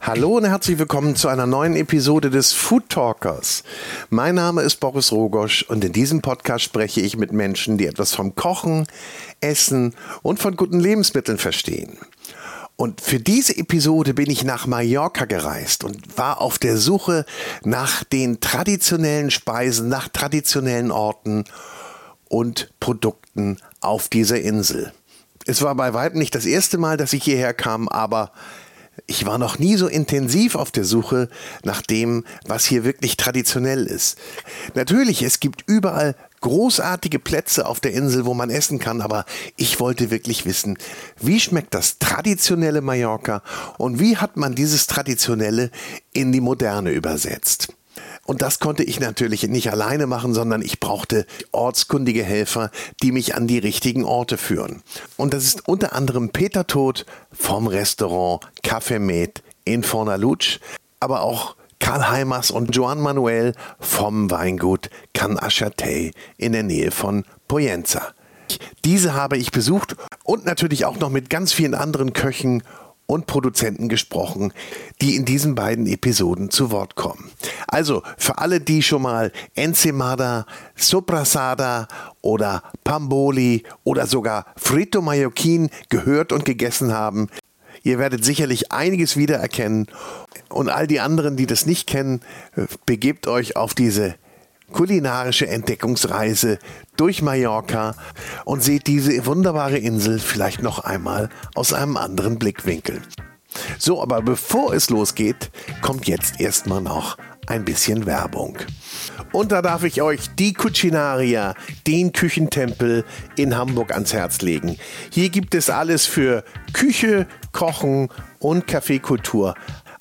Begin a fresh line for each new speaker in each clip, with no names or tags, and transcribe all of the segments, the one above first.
Hallo und herzlich willkommen zu einer neuen Episode des Food Talkers. Mein Name ist Boris Rogosch und in diesem Podcast spreche ich mit Menschen, die etwas vom Kochen, Essen und von guten Lebensmitteln verstehen. Und für diese Episode bin ich nach Mallorca gereist und war auf der Suche nach den traditionellen Speisen, nach traditionellen Orten und Produkten auf dieser Insel. Es war bei weitem nicht das erste Mal, dass ich hierher kam, aber ich war noch nie so intensiv auf der Suche nach dem, was hier wirklich traditionell ist. Natürlich, es gibt überall großartige Plätze auf der Insel, wo man essen kann, aber ich wollte wirklich wissen, wie schmeckt das traditionelle Mallorca und wie hat man dieses traditionelle in die moderne übersetzt. Und das konnte ich natürlich nicht alleine machen, sondern ich brauchte ortskundige Helfer, die mich an die richtigen Orte führen. Und das ist unter anderem Peter Todt vom Restaurant Café Med in Fornaluch, aber auch Karl Heimers und Joan Manuel vom Weingut Can Achatei in der Nähe von Poyenza. Diese habe ich besucht und natürlich auch noch mit ganz vielen anderen Köchen und Produzenten gesprochen, die in diesen beiden Episoden zu Wort kommen. Also für alle, die schon mal Ensimada, Soprasada oder Pamboli oder sogar Frito Mallorquin gehört und gegessen haben, ihr werdet sicherlich einiges wiedererkennen. Und all die anderen, die das nicht kennen, begebt euch auf diese kulinarische Entdeckungsreise durch Mallorca und seht diese wunderbare Insel vielleicht noch einmal aus einem anderen Blickwinkel. So, aber bevor es losgeht, kommt jetzt erstmal noch ein bisschen Werbung. Und da darf ich euch die Cucinaria, den Küchentempel in Hamburg ans Herz legen. Hier gibt es alles für Küche, Kochen und Kaffeekultur.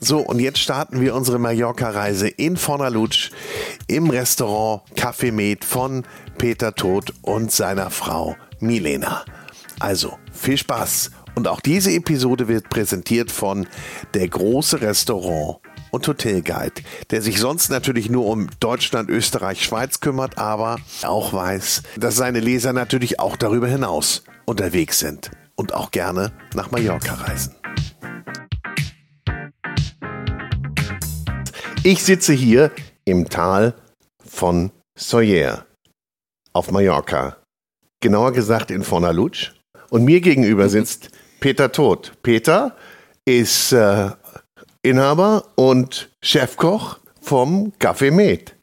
So, und jetzt starten wir unsere Mallorca-Reise in Fornaluch im Restaurant Café Med von Peter Todt und seiner Frau Milena. Also, viel Spaß. Und auch diese Episode wird präsentiert von der große Restaurant und Hotelguide, der sich sonst natürlich nur um Deutschland, Österreich, Schweiz kümmert, aber auch weiß, dass seine Leser natürlich auch darüber hinaus unterwegs sind und auch gerne nach Mallorca reisen. Ich sitze hier im Tal von Soyer auf Mallorca. Genauer gesagt in Fornaluch. Und mir gegenüber sitzt Peter Todt. Peter ist äh, Inhaber und Chefkoch vom Café Med.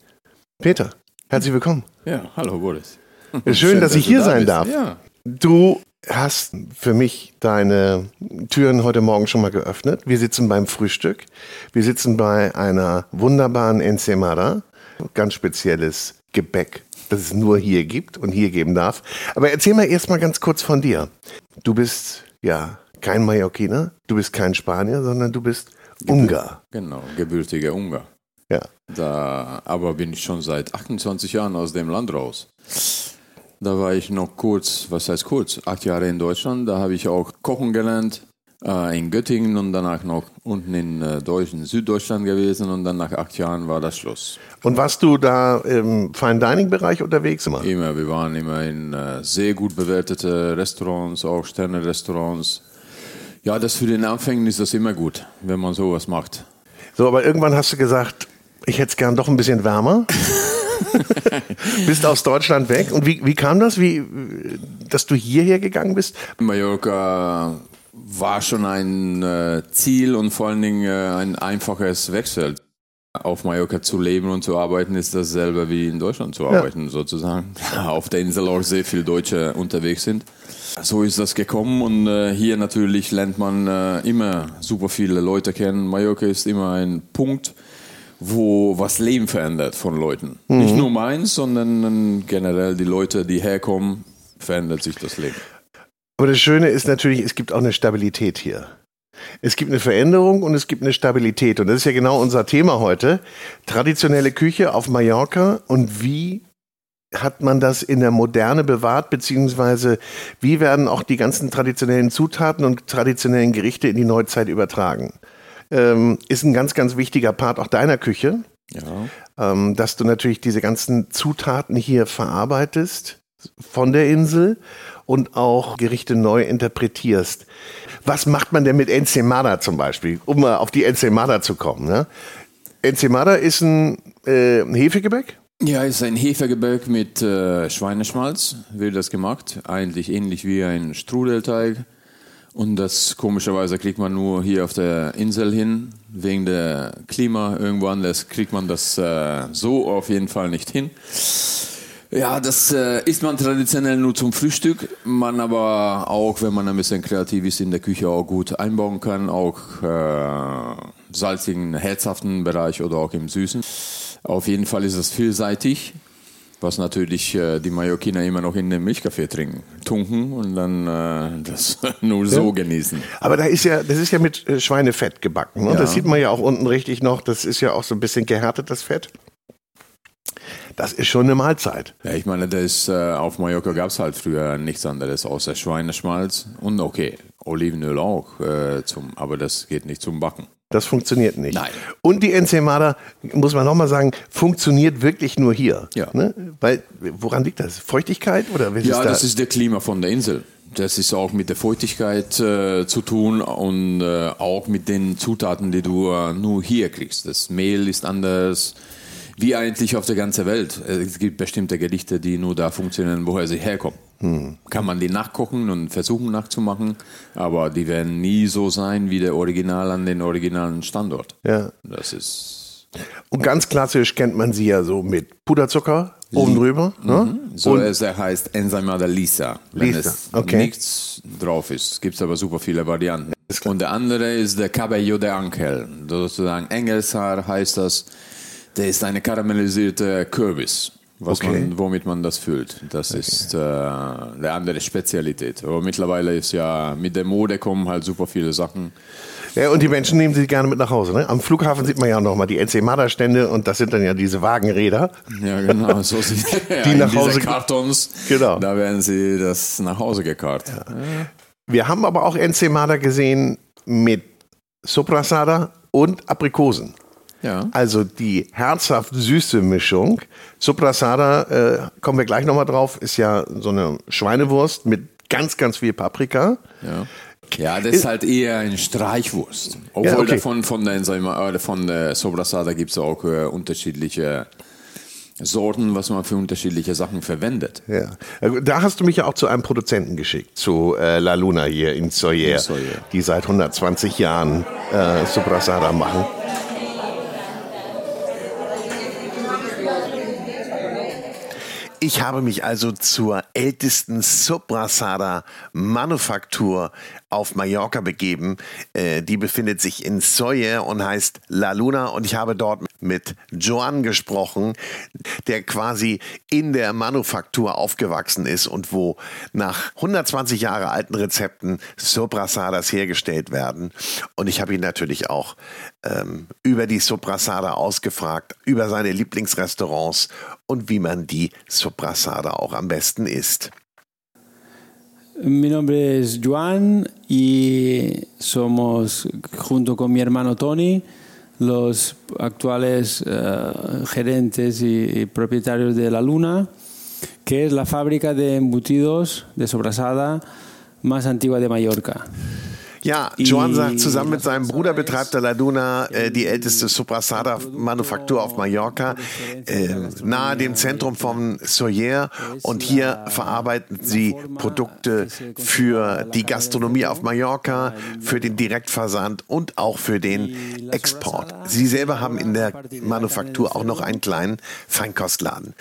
Peter, herzlich willkommen.
Ja, hallo Boris.
Schön, Schön dass, dass ich hier sein darf. Ja. Du hast für mich deine Türen heute Morgen schon mal geöffnet. Wir sitzen beim Frühstück. Wir sitzen bei einer wunderbaren Ensemada. Ganz spezielles Gebäck, das es nur hier gibt und hier geben darf. Aber erzähl mal erst mal ganz kurz von dir. Du bist ja kein Mallorquiner, du bist kein Spanier, sondern du bist Ungar.
Genau, gebürtiger Ungar.
Ja.
Da, aber bin ich schon seit 28 Jahren aus dem Land raus. Da war ich noch kurz, was heißt kurz, acht Jahre in Deutschland. Da habe ich auch Kochen gelernt äh, in Göttingen und danach noch unten in äh, Deutschen, Süddeutschland gewesen und dann nach acht Jahren war das Schluss.
Und warst du da im Fine Dining Bereich unterwegs
immer? Immer, wir waren immer in äh, sehr gut bewertete Restaurants, auch Sterne-Restaurants. Ja, das für den Anfängen ist das immer gut, wenn man sowas macht.
So, aber irgendwann hast du gesagt, ich hätte es gern doch ein bisschen wärmer. bist aus Deutschland weg. Und wie, wie kam das, wie, dass du hierher gegangen bist?
Mallorca war schon ein äh, Ziel und vor allen Dingen äh, ein einfaches Wechsel. Auf Mallorca zu leben und zu arbeiten ist dasselbe wie in Deutschland zu arbeiten, ja. sozusagen. Auf der Insel auch sehr viele Deutsche unterwegs sind. So ist das gekommen und äh, hier natürlich lernt man äh, immer super viele Leute kennen. Mallorca ist immer ein Punkt, wo was Leben verändert von Leuten. Mhm. Nicht nur meins, sondern generell die Leute, die herkommen, verändert sich das Leben.
Aber das Schöne ist natürlich, es gibt auch eine Stabilität hier. Es gibt eine Veränderung und es gibt eine Stabilität. Und das ist ja genau unser Thema heute. Traditionelle Küche auf Mallorca und wie hat man das in der Moderne bewahrt, beziehungsweise wie werden auch die ganzen traditionellen Zutaten und traditionellen Gerichte in die Neuzeit übertragen? Ähm, ist ein ganz, ganz wichtiger Part auch deiner Küche. Ja. Ähm, dass du natürlich diese ganzen Zutaten hier verarbeitest von der Insel und auch Gerichte neu interpretierst. Was macht man denn mit Ensemada zum Beispiel, um mal auf die Ensemada zu kommen? Ne? Ensemada ist ein äh, Hefegebäck?
Ja, ist ein Hefegebäck mit äh, Schweineschmalz, wird das gemacht. Eigentlich ähnlich wie ein Strudelteig. Und das komischerweise kriegt man nur hier auf der Insel hin, wegen der Klima. Irgendwo anders kriegt man das äh, so auf jeden Fall nicht hin. Ja, das äh, isst man traditionell nur zum Frühstück, man aber auch, wenn man ein bisschen kreativ ist, in der Küche auch gut einbauen kann, auch äh, salzigen, herzhaften Bereich oder auch im Süßen. Auf jeden Fall ist es vielseitig, was natürlich äh, die Mallorquiner immer noch in dem Milchkaffee trinken, tunken und dann äh, das nur so ja. genießen.
Aber da ist ja, das ist ja mit äh, Schweinefett gebacken. Ne? Ja. Das sieht man ja auch unten richtig noch. Das ist ja auch so ein bisschen gehärtet, das Fett. Das ist schon eine Mahlzeit.
Ja, ich meine, das, äh, auf Mallorca gab es halt früher nichts anderes außer Schweineschmalz und okay, Olivenöl auch, äh, zum, aber das geht nicht zum Backen.
Das funktioniert nicht.
Nein.
Und die Ensemada, muss man nochmal sagen, funktioniert wirklich nur hier.
Ja.
Ne? Weil, woran liegt das? Feuchtigkeit oder
Ja, ist da? das ist der Klima von der Insel. Das ist auch mit der Feuchtigkeit äh, zu tun und äh, auch mit den Zutaten, die du äh, nur hier kriegst. Das Mehl ist anders, wie eigentlich auf der ganzen Welt. Es gibt bestimmte Gerichte, die nur da funktionieren, woher sie herkommen. Hm. Kann man die nachkochen und versuchen nachzumachen, aber die werden nie so sein wie der Original an den originalen Standort.
Ja.
Das ist.
Und ganz klassisch kennt man sie ja so mit Puderzucker oben drüber. Ne?
Mhm. So und es heißt Enzymada Lisa, wenn
Lisa.
es
okay.
nichts drauf ist. Gibt es aber super viele Varianten. Und der andere ist der Cabello de Angel. Sozusagen Engelshaar heißt das der ist eine karamellisierte Kürbis. Was okay. man, womit man das füllt. Das okay. ist äh, eine andere Spezialität. Aber mittlerweile ist ja mit der Mode kommen halt super viele Sachen.
Ja, und die Menschen nehmen sie gerne mit nach Hause. Ne? Am Flughafen sieht man ja nochmal die Ensemada-Stände und das sind dann ja diese Wagenräder.
Ja, genau. So
sieht, die ja, nach Hause
Kartons.
Genau.
Da werden sie das nach Hause gekarrt. Ja.
Wir haben aber auch Ensemada gesehen mit Soprasada und Aprikosen.
Ja.
Also die herzhaft süße Mischung. Soprasada, äh, kommen wir gleich nochmal drauf, ist ja so eine Schweinewurst mit ganz, ganz viel Paprika.
Ja. Ja, das ist halt eher eine Streichwurst. Obwohl ja, okay. davon von der, äh, von der Sobrasada gibt es auch äh, unterschiedliche Sorten, was man für unterschiedliche Sachen verwendet.
Ja. Da hast du mich ja auch zu einem Produzenten geschickt, zu äh, La Luna hier in Soyer, die seit 120 Jahren äh, Sobrasada machen. Ich habe mich also zur ältesten Soprasada Manufaktur auf Mallorca begeben. Äh, die befindet sich in Soyer und heißt La Luna und ich habe dort mit Joan gesprochen, der quasi in der Manufaktur aufgewachsen ist und wo nach 120 Jahre alten Rezepten Soprasadas hergestellt werden. Und ich habe ihn natürlich auch ähm, über die Soprasada ausgefragt, über seine Lieblingsrestaurants und wie man die Soprasada auch am besten isst.
Mi nombre es Juan y somos, junto con mi hermano Tony, los actuales uh, gerentes y, y, propietarios de La Luna, que es la fábrica de embutidos de sobrasada más antigua de Mallorca.
Ja, Joan sagt, zusammen mit seinem Bruder betreibt der Laduna äh, die älteste Suprasada-Manufaktur auf Mallorca, äh, nahe dem Zentrum von Soyer. Und hier verarbeiten sie Produkte für die Gastronomie auf Mallorca, für den Direktversand und auch für den Export. Sie selber haben in der Manufaktur auch noch einen kleinen Feinkostladen.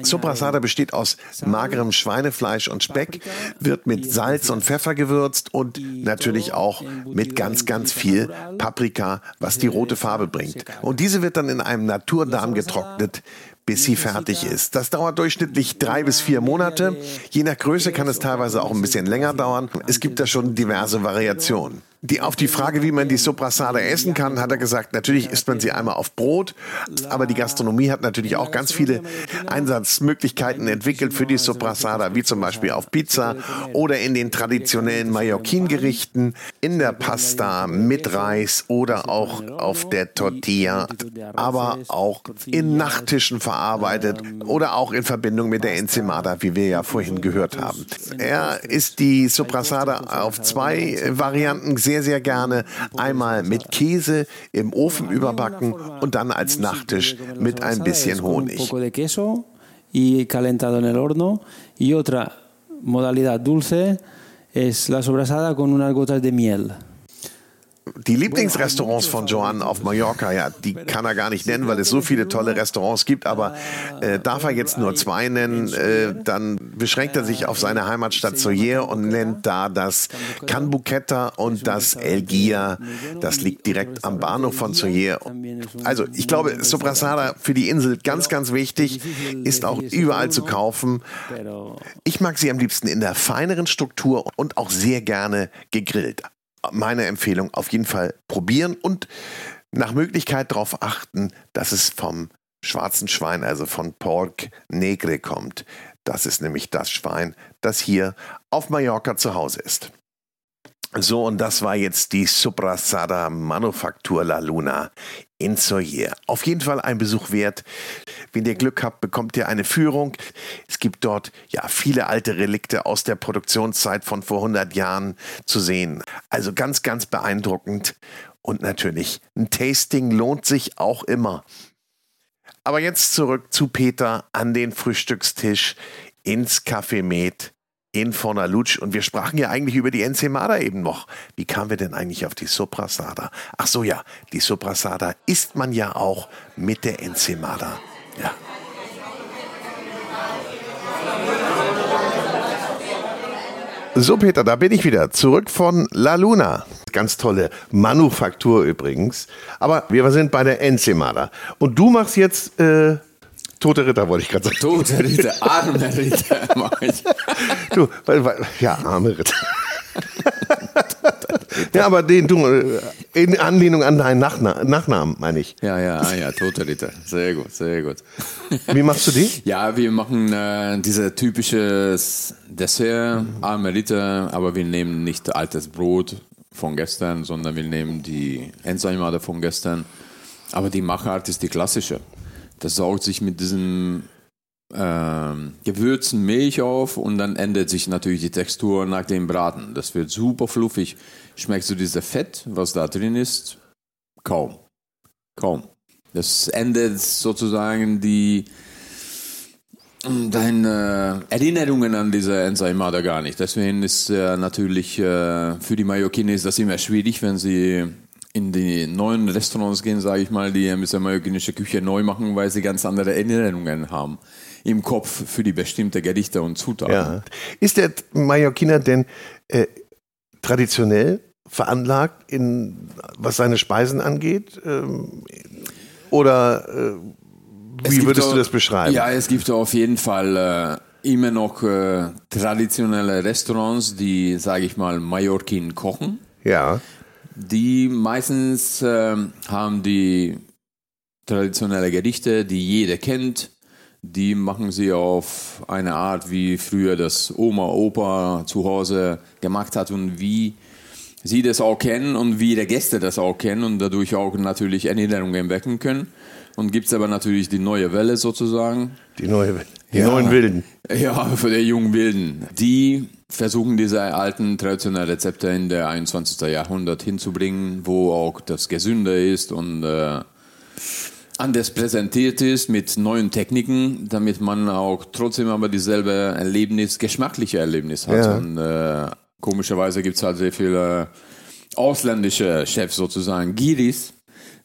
Suprasada besteht aus magerem Schweinefleisch und Speck, wird mit Salz und Pfeffer gewürzt und natürlich auch mit ganz, ganz viel Paprika, was die rote Farbe bringt. Und diese wird dann in einem Naturdarm getrocknet, bis sie fertig ist. Das dauert durchschnittlich drei bis vier Monate. Je nach Größe kann es teilweise auch ein bisschen länger dauern. Es gibt da schon diverse Variationen. Die, auf die Frage, wie man die Soprasada essen kann, hat er gesagt, natürlich isst man sie einmal auf Brot, aber die Gastronomie hat natürlich auch ganz viele Einsatzmöglichkeiten entwickelt für die Soprasada, wie zum Beispiel auf Pizza oder in den traditionellen Mallorquin-Gerichten, in der Pasta mit Reis oder auch auf der Tortilla, aber auch in Nachttischen verarbeitet oder auch in Verbindung mit der Enzimada, wie wir ja vorhin gehört haben. Er isst die Soprasada auf zwei Varianten sehr, sehr gerne einmal mit Käse im Ofen überbacken und dann als Nachtisch mit ein bisschen Honig.
y calentado en el horno y otra modalidad dulce es la sobrasada con unas gotas de miel.
Die Lieblingsrestaurants von Joan auf Mallorca, ja, die kann er gar nicht nennen, weil es so viele tolle Restaurants gibt, aber äh, darf er jetzt nur zwei nennen, äh, dann beschränkt er sich auf seine Heimatstadt Soyer und nennt da das Can Buqueta und das El Guia. Das liegt direkt am Bahnhof von Soyer. Also, ich glaube, Soprasada für die Insel ganz, ganz wichtig, ist auch überall zu kaufen. Ich mag sie am liebsten in der feineren Struktur und auch sehr gerne gegrillt meine Empfehlung auf jeden Fall probieren und nach Möglichkeit darauf achten, dass es vom schwarzen Schwein, also von Pork Negre kommt. Das ist nämlich das Schwein, das hier auf Mallorca zu Hause ist. So, und das war jetzt die Suprasada Manufaktur La Luna in Soyer. Auf jeden Fall ein Besuch wert. Wenn ihr Glück habt, bekommt ihr eine Führung. Es gibt dort ja viele alte Relikte aus der Produktionszeit von vor 100 Jahren zu sehen. Also ganz, ganz beeindruckend. Und natürlich, ein Tasting lohnt sich auch immer. Aber jetzt zurück zu Peter an den Frühstückstisch ins Café Med in Fornaluch und wir sprachen ja eigentlich über die Enzemada eben noch. Wie kamen wir denn eigentlich auf die Soprasada? Ach so ja, die Soprasada isst man ja auch mit der Enzemada. Ja. So, Peter, da bin ich wieder. Zurück von La Luna. Ganz tolle Manufaktur übrigens. Aber wir sind bei der Enzemada. Und du machst jetzt äh, Tote Ritter wollte ich gerade sagen.
Tote Ritter, arme Ritter mache ich.
Du, weil, weil, ja, arme Ritter. ja, aber den, du, in Anlehnung an deinen Nachna Nachnamen, meine ich.
Ja, ja, ah, ja, Tote Ritter. Sehr gut, sehr gut.
Wie machst du die?
Ja, wir machen äh, diese typische Dessert, arme Ritter, aber wir nehmen nicht altes Brot von gestern, sondern wir nehmen die Enzymade von gestern. Aber die Machart ist die klassische. Das saugt sich mit diesem ähm, Gewürzen Milch auf und dann ändert sich natürlich die Textur nach dem Braten. Das wird super fluffig. Schmeckst du dieses Fett, was da drin ist? Kaum. Kaum. Das ändert sozusagen die deine Erinnerungen an diese Enzymada gar nicht. Deswegen ist äh, natürlich äh, für die Mallorquines das immer schwierig, wenn sie in die neuen Restaurants gehen, sage ich mal, die ein bisschen mallorquinische Küche neu machen, weil sie ganz andere Erinnerungen haben im Kopf für die bestimmte Gerichte und Zutaten. Ja.
Ist der Mallorquiner denn äh, traditionell veranlagt, in, was seine Speisen angeht? Ähm, oder äh, wie würdest
auch,
du das beschreiben?
Ja, es gibt auf jeden Fall äh, immer noch äh, traditionelle Restaurants, die, sage ich mal, Mallorquin kochen.
Ja.
Die meistens äh, haben die traditionelle Gerichte, die jeder kennt. Die machen sie auf eine Art, wie früher das Oma, Opa zu Hause gemacht hat und wie sie das auch kennen und wie die Gäste das auch kennen und dadurch auch natürlich Erinnerungen wecken können. Und gibt es aber natürlich die neue Welle sozusagen.
Die, neue, die
Ja.
neuen Wilden.
Ja, für die jungen Wilden. Die versuchen diese alten traditionellen Rezepte in der 21. Jahrhundert hinzubringen, wo auch das gesünder ist und äh, anders präsentiert ist mit neuen Techniken, damit man auch trotzdem aber dieselbe Erlebnis, geschmackliche Erlebnis hat.
Ja.
Und äh, komischerweise gibt es halt sehr viele ausländische Chefs sozusagen, Giris,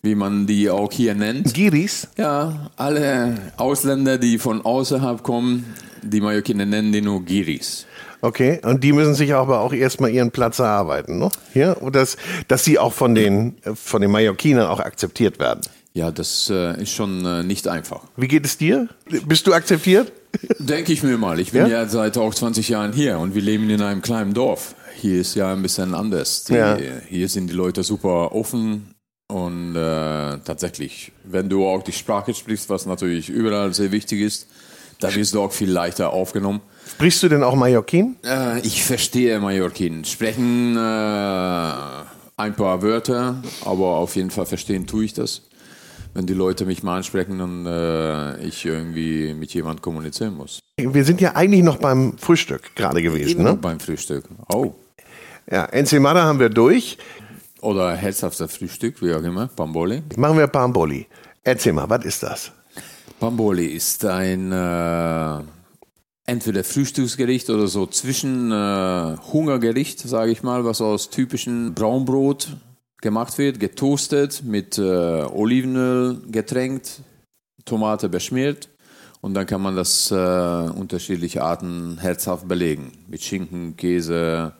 wie man die auch hier nennt.
Giris?
Ja, alle Ausländer, die von außerhalb kommen, die Mallorquiner nennen die nur Giris.
Okay, und die müssen sich aber auch erstmal ihren Platz erarbeiten, ne? Ja, und das, dass sie auch von den, von den Mallorquinern auch akzeptiert werden.
Ja, das äh, ist schon äh, nicht einfach.
Wie geht es dir? Bist du akzeptiert?
Denke ich mir mal. Ich bin
Ja?
ja, seit auch 20 Jahren hier und wir leben in einem kleinen Dorf. Hier ist ja ein bisschen anders. Die,
Ja.
Hier sind die Leute super offen und äh, tatsächlich, wenn du auch die Sprache sprichst, was natürlich überall sehr wichtig ist, da wirst du auch viel leichter aufgenommen.
Sprichst du denn auch Mallorquin?
Äh, ich verstehe Mallorquin. Sprechen äh, ein paar Wörter, aber auf jeden Fall verstehen tue ich das. Wenn die Leute mich mal ansprechen und äh, ich irgendwie mit jemand kommunizieren muss.
Wir sind ja eigentlich noch beim Frühstück gerade gewesen, ne?
Beim Frühstück. Oh.
Ja, Ensimada haben wir durch.
Oder herzhafter Frühstück, wie auch immer. Pamboli.
Machen wir Pamboli. Erzähl mal, was ist das?
Pamboli ist ein äh, entweder Frühstücksgericht oder so zwischen äh, Hungergericht, sage ich mal, was aus typischen Braunbrot gemacht wird, getoastet, mit äh, Olivenöl getränkt, Tomate beschmiert und dann kann man das äh, unterschiedliche Arten herzhaft belegen. Mit Schinken, Käse,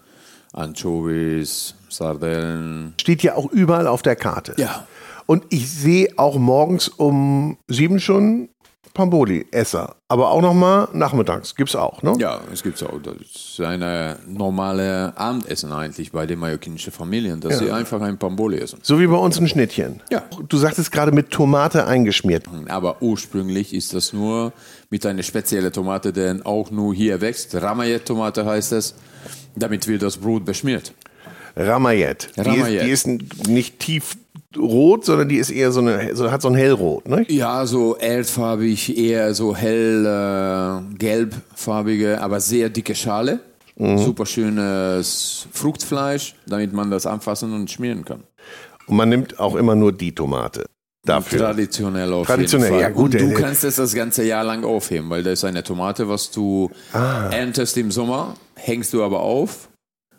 Anchovies, Sardellen.
Steht ja auch überall auf der Karte.
Ja.
Und ich sehe auch morgens um sieben schon Pamboli-Esser. Aber auch nochmal nachmittags. Gibt's auch, ne?
Ja, es gibt auch. Das ist eine normale Abendessen eigentlich bei den mallorquinischen Familien, dass sie einfach ein Pamboli essen.
So wie bei uns ein Schnittchen.
Ja.
Du sagtest gerade mit Tomate eingeschmiert.
Aber ursprünglich ist das nur mit einer speziellen Tomate, die auch nur hier wächst. Ramayet-Tomate heißt es. Damit wird das Brot beschmiert.
Ramayet. Die, ist,
Ramayet.
die ist nicht tiefrot, sondern die ist eher so eine, so, hat so ein hellrot, ne?
Ja, so erdfarbig, eher so hell äh, gelbfarbige, aber sehr dicke Schale. Super schönes Fruchtfleisch, damit man das anfassen und schmieren kann.
Und man nimmt auch immer nur die Tomate dafür.
Traditionell auf
Traditionell,
jeden Fall.
ja, gut,
Und du kannst es das ganze Jahr lang aufheben, weil das ist eine Tomate, was du
Ah.
erntest im Sommer, hängst du aber auf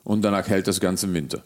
und danach hält das Ganze Winter.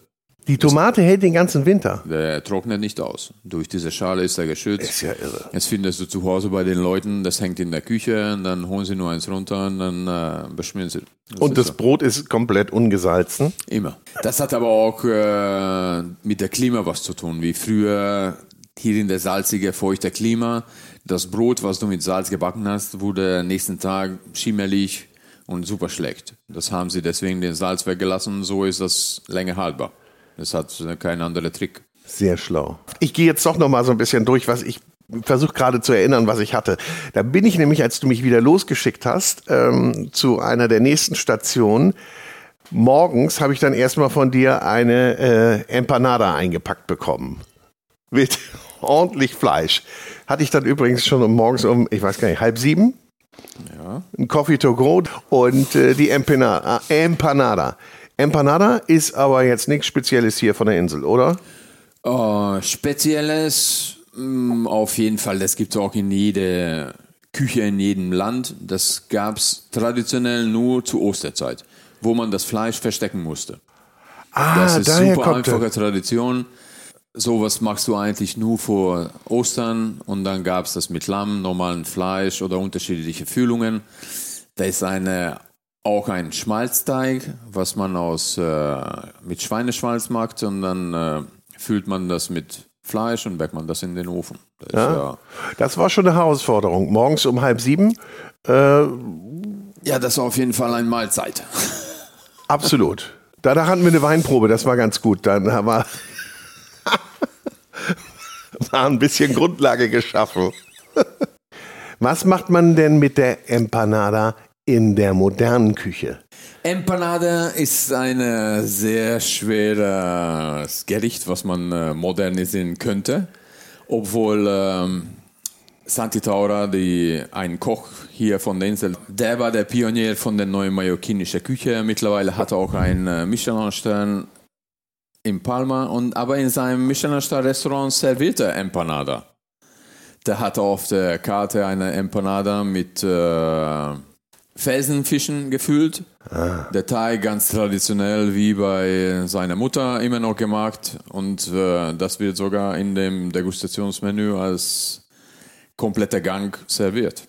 Die Tomate hält den ganzen Winter.
Der trocknet nicht aus. Durch diese Schale ist er geschützt.
Ist ja irre.
Das findest du zu Hause bei den Leuten, das hängt in der Küche und dann holen sie nur eins runter und dann äh, beschmieren sie.
Und
ist
das
so.
Brot ist komplett ungesalzen.
Immer. Das hat aber auch äh, mit der Klima was zu tun. Wie früher hier in der salzige, feuchte Klima. Das Brot, was du mit Salz gebacken hast, wurde nächsten Tag schimmelig und super schlecht. Das haben sie deswegen den Salz weggelassen. So ist das länger haltbar. Das hat äh, kein anderer Trick.
Sehr schlau. Ich gehe jetzt doch noch mal so ein bisschen durch, was ich versuche gerade zu erinnern, was ich hatte. Da bin ich nämlich, als du mich wieder losgeschickt hast, ähm, zu einer der nächsten Stationen. Morgens habe ich dann erstmal von dir eine äh, Empanada eingepackt bekommen. Mit ordentlich Fleisch. Hatte ich dann übrigens schon morgens um, ich weiß gar nicht, halb sieben.
Ja.
Ein Coffee to go und äh, die Empanada. Empanada. Empanada ist aber jetzt nichts Spezielles hier von der Insel, oder?
Äh, Spezielles mh, auf jeden Fall. Das gibt es auch in jeder Küche in jedem Land. Das gab es traditionell nur zur Osterzeit, wo man das Fleisch verstecken musste.
Ah,
Das ist
daher
super
kommt
einfache. Tradition. Sowas machst du eigentlich nur vor Ostern und dann gab es das mit Lamm, normalen Fleisch oder unterschiedliche Füllungen. Da ist eine, auch ein Schmalzteig, was man aus, äh, mit Schweineschmalz macht und dann äh, füllt man das mit Fleisch und backt man das in den Ofen. Das ist ja,
Das war schon eine Herausforderung. Morgens um halb sieben. Äh,
ja, das ist auf jeden Fall eine Mahlzeit.
absolut. Danach hatten wir eine Weinprobe, das war ganz gut. Dann haben wir war ein bisschen Grundlage geschaffen. Was macht man denn mit der Empanada in der modernen Küche?
Empanada ist ein sehr schweres Gericht, was man äh, modernisieren könnte. Obwohl ähm, Santi Taura, die, ein Koch hier von der Insel, der war der Pionier von der neuen mallorquinischen Küche. Mittlerweile hat er auch einen äh, Michelin-Stern in Palma, und, aber in seinem Michelin-Star-Restaurant serviert er Empanada. Der hat auf der Karte eine Empanada mit äh, Felsenfischen gefüllt. Ah. Der Teig ganz traditionell wie bei seiner Mutter immer noch gemacht und äh, das wird sogar in dem Degustationsmenü als kompletter Gang serviert.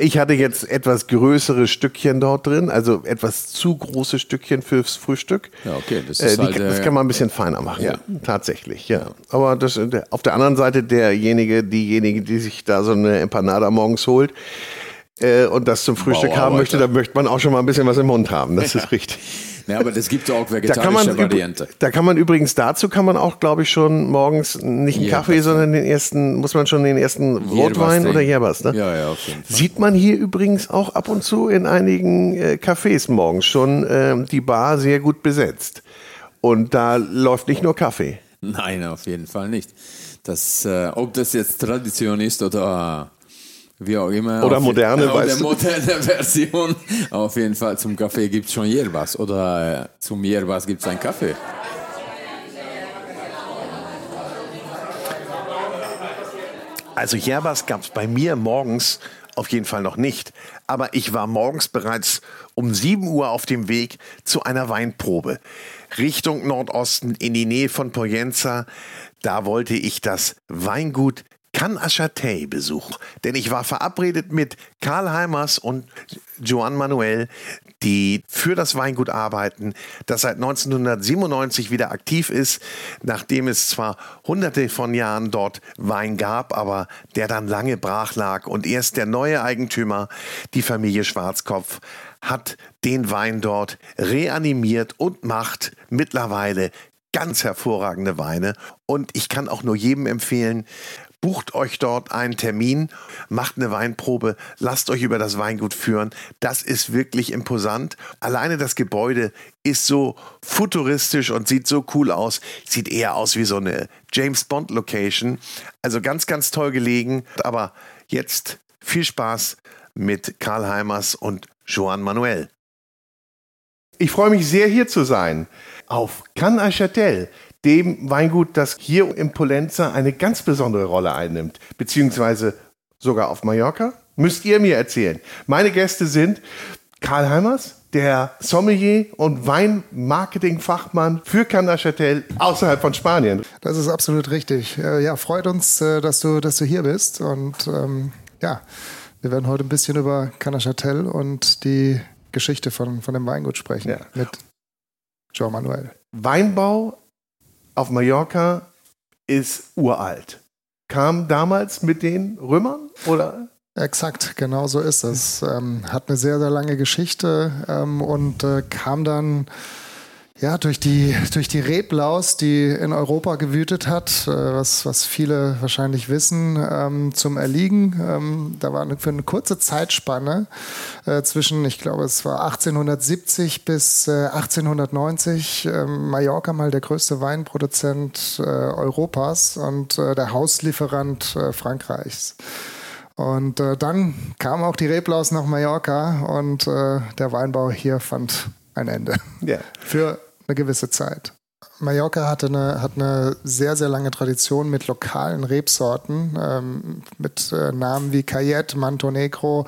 Ich hatte jetzt etwas größere Stückchen dort drin, also etwas zu große Stückchen fürs Frühstück.
Ja, okay.
Das, äh, die, halt, das kann man ein bisschen feiner machen. Ja. Tatsächlich, ja. Aber das, auf der anderen Seite derjenige, diejenige, die sich da so eine Empanada morgens holt, äh, und das zum Frühstück haben möchte, da möchte man auch schon mal ein bisschen was im Mund haben. Das ist richtig.
Ja, aber das gibt auch vegetarische
da
Variante.
Da kann man übrigens dazu kann man auch, glaube ich, schon morgens nicht einen Kaffee, sondern den ersten, muss man schon den ersten Rotwein oder Jerbas, ne?
Ja, ja, auf jeden Fall.
Sieht man hier übrigens auch ab und zu in einigen äh, Cafés morgens schon äh, die Bar sehr gut besetzt. Und da läuft nicht nur Kaffee.
Nein, auf jeden Fall nicht. Das, äh, ob das jetzt Tradition ist oder wie auch immer.
Oder moderne,
Oder moderne Version. Auf jeden Fall zum Kaffee gibt es schon Yerbas. Oder äh, zum Yerbas gibt es einen Kaffee.
Also Yerbas gab es bei mir morgens auf jeden Fall noch nicht. Aber ich war morgens bereits um 7 Uhr auf dem Weg zu einer Weinprobe. Richtung Nordosten in die Nähe von Poyenza. Da wollte ich das Weingut Can Achatei Besuch, denn ich war verabredet mit Karl Heimers und Joan Manuel, die für das Weingut arbeiten, das seit 1997 wieder aktiv ist, nachdem es zwar hunderte von Jahren dort Wein gab, aber der dann lange brach lag und erst der neue Eigentümer, die Familie Schwarzkopf, hat den Wein dort reanimiert und macht mittlerweile ganz hervorragende Weine. Und ich kann auch nur jedem empfehlen, bucht euch dort einen Termin, macht eine Weinprobe, lasst euch über das Weingut führen. Das ist wirklich imposant. Alleine das Gebäude ist so futuristisch und sieht so cool aus. Sieht eher aus wie so eine James Bond Location. Also ganz, ganz toll gelegen. Aber jetzt viel Spaß mit Karl Heimers und Joan Manuel. Ich freue mich sehr, hier zu sein. Auf Cannes à Châtel, dem Weingut, das hier im Polenza eine ganz besondere Rolle einnimmt, beziehungsweise sogar auf Mallorca? Müsst ihr mir erzählen. Meine Gäste sind Karl Heimers, der Sommelier und Weinmarketing-Fachmann für Canachatel außerhalb von Spanien.
Das ist absolut richtig. Ja, freut uns, äh, dass du, dass du hier bist. Und ähm, ja, wir werden heute ein bisschen über Canachatel und die Geschichte von, von dem Weingut sprechen ja. mit Joe Manuel.
Weinbau auf Mallorca ist uralt. Kam damals mit den Römern oder?
Exakt, genau so ist es. Ähm, hat eine sehr, sehr lange Geschichte ähm, und äh, kam dann ja, durch die, durch die Reblaus, die in Europa gewütet hat, äh, was, was viele wahrscheinlich wissen, ähm, zum Erliegen. Ähm, da war für eine kurze Zeitspanne äh, zwischen, ich glaube, es war 1870 bis äh, 1890, äh, Mallorca mal der größte Weinproduzent äh, Europas und äh, der Hauslieferant Frankreichs. Und dann kam auch die Reblaus nach Mallorca und der Weinbau hier fand ein Ende.
Ja.
Für eine gewisse Zeit. Mallorca hatte eine, hat eine sehr, sehr lange Tradition mit lokalen Rebsorten, ähm, mit äh, Namen wie Cayette, Manto Negro,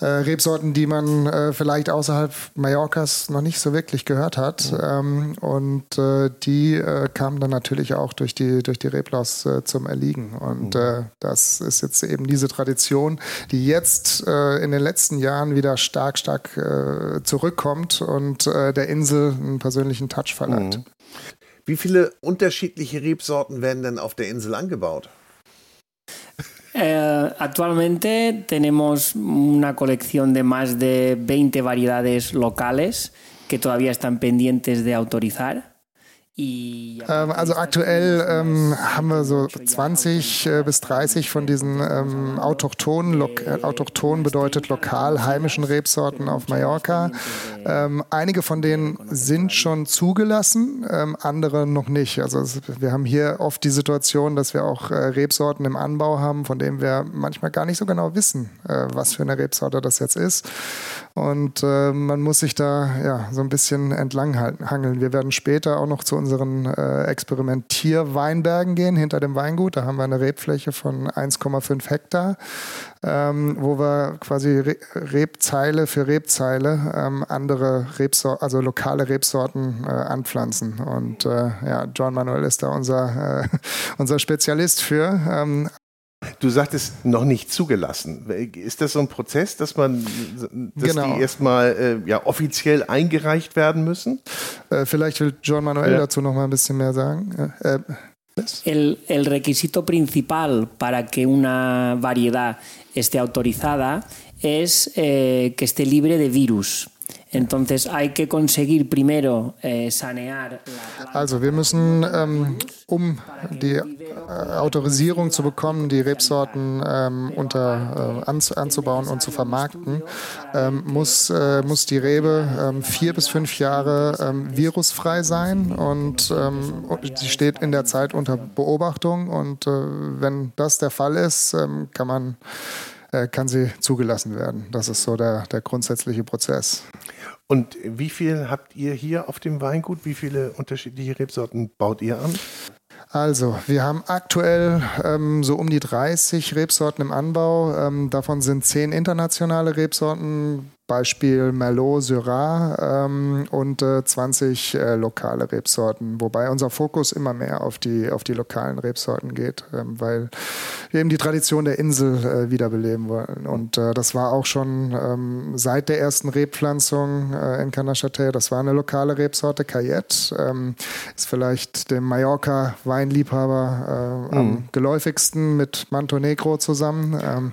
äh, Rebsorten, die man äh, vielleicht außerhalb Mallorcas noch nicht so wirklich gehört hat. Ähm, und äh, die äh, kamen dann natürlich auch durch die, durch die Reblaus äh, zum Erliegen. Und mhm. das ist jetzt eben diese Tradition, die jetzt in den letzten Jahren wieder stark, stark zurückkommt und der Insel einen persönlichen Touch verleiht. Mhm.
Wie viele unterschiedliche Rebsorten werden denn auf der Insel angebaut?
Eh, actualmente tenemos una colección de más de 20 variedades locales que todavía están pendientes de autorizar
also aktuell ähm, haben wir so 20 äh, bis 30 von diesen ähm, autochthonen, Lo äh, autochthon bedeutet lokal heimischen Rebsorten auf Mallorca. Ähm, einige von denen sind schon zugelassen, ähm, andere noch nicht. Also wir haben hier oft die Situation, dass wir auch äh, Rebsorten im Anbau haben, von denen wir manchmal gar nicht so genau wissen, äh, was für eine Rebsorte das jetzt ist. Und äh, man muss sich da ja so ein bisschen entlang hangeln. Wir werden später auch noch zu unseren äh, Experimentierweinbergen gehen, hinter dem Weingut. Da haben wir eine Rebfläche von 1,5 Hektar, ähm, wo wir quasi Re Rebzeile für Rebzeile ähm, andere Rebsorten, also lokale Rebsorten äh, anpflanzen. Und äh, ja, John Manuel ist da unser, äh, unser Spezialist für. Ähm,
Du sagtest noch nicht zugelassen. Ist das so ein Prozess, dass man, dass genau. die erstmal äh, ja, offiziell eingereicht werden müssen?
Äh, vielleicht will John Manuel ja. dazu noch mal ein bisschen mehr sagen. Äh,
el, el requisito principal para que una variedad esté autorizada es eh, que esté libre de virus. Entonces hay que conseguir primero eh, sanear.
Also wir müssen, ähm, um die äh, Autorisierung zu bekommen, die Rebsorten ähm, unter, äh, anz anzubauen und zu vermarkten, ähm, muss, äh, muss die Rebe ähm, vier bis fünf Jahre ähm, virusfrei sein und ähm, sie steht in der Zeit unter Beobachtung. Und äh, wenn das der Fall ist, kann man äh, kann sie zugelassen werden. Das ist so der, der grundsätzliche Prozess.
Und wie viel habt ihr hier auf dem Weingut? Wie viele unterschiedliche Rebsorten baut ihr an?
Also, wir haben aktuell ähm, so um die 30 Rebsorten im Anbau. Ähm, davon sind 10 internationale Rebsorten, Beispiel Merlot, Syrah ähm, und äh, 20 äh, lokale Rebsorten, wobei unser Fokus immer mehr auf die, auf die lokalen Rebsorten geht, ähm, weil wir eben die Tradition der Insel äh, wiederbeleben wollen. Und äh, das war auch schon ähm, seit der ersten Rebpflanzung äh, in Canachatel, das war eine lokale Rebsorte, Cayette, ähm, ist vielleicht dem Mallorca-Weinliebhaber äh, am mhm. geläufigsten mit Manto Negro zusammen.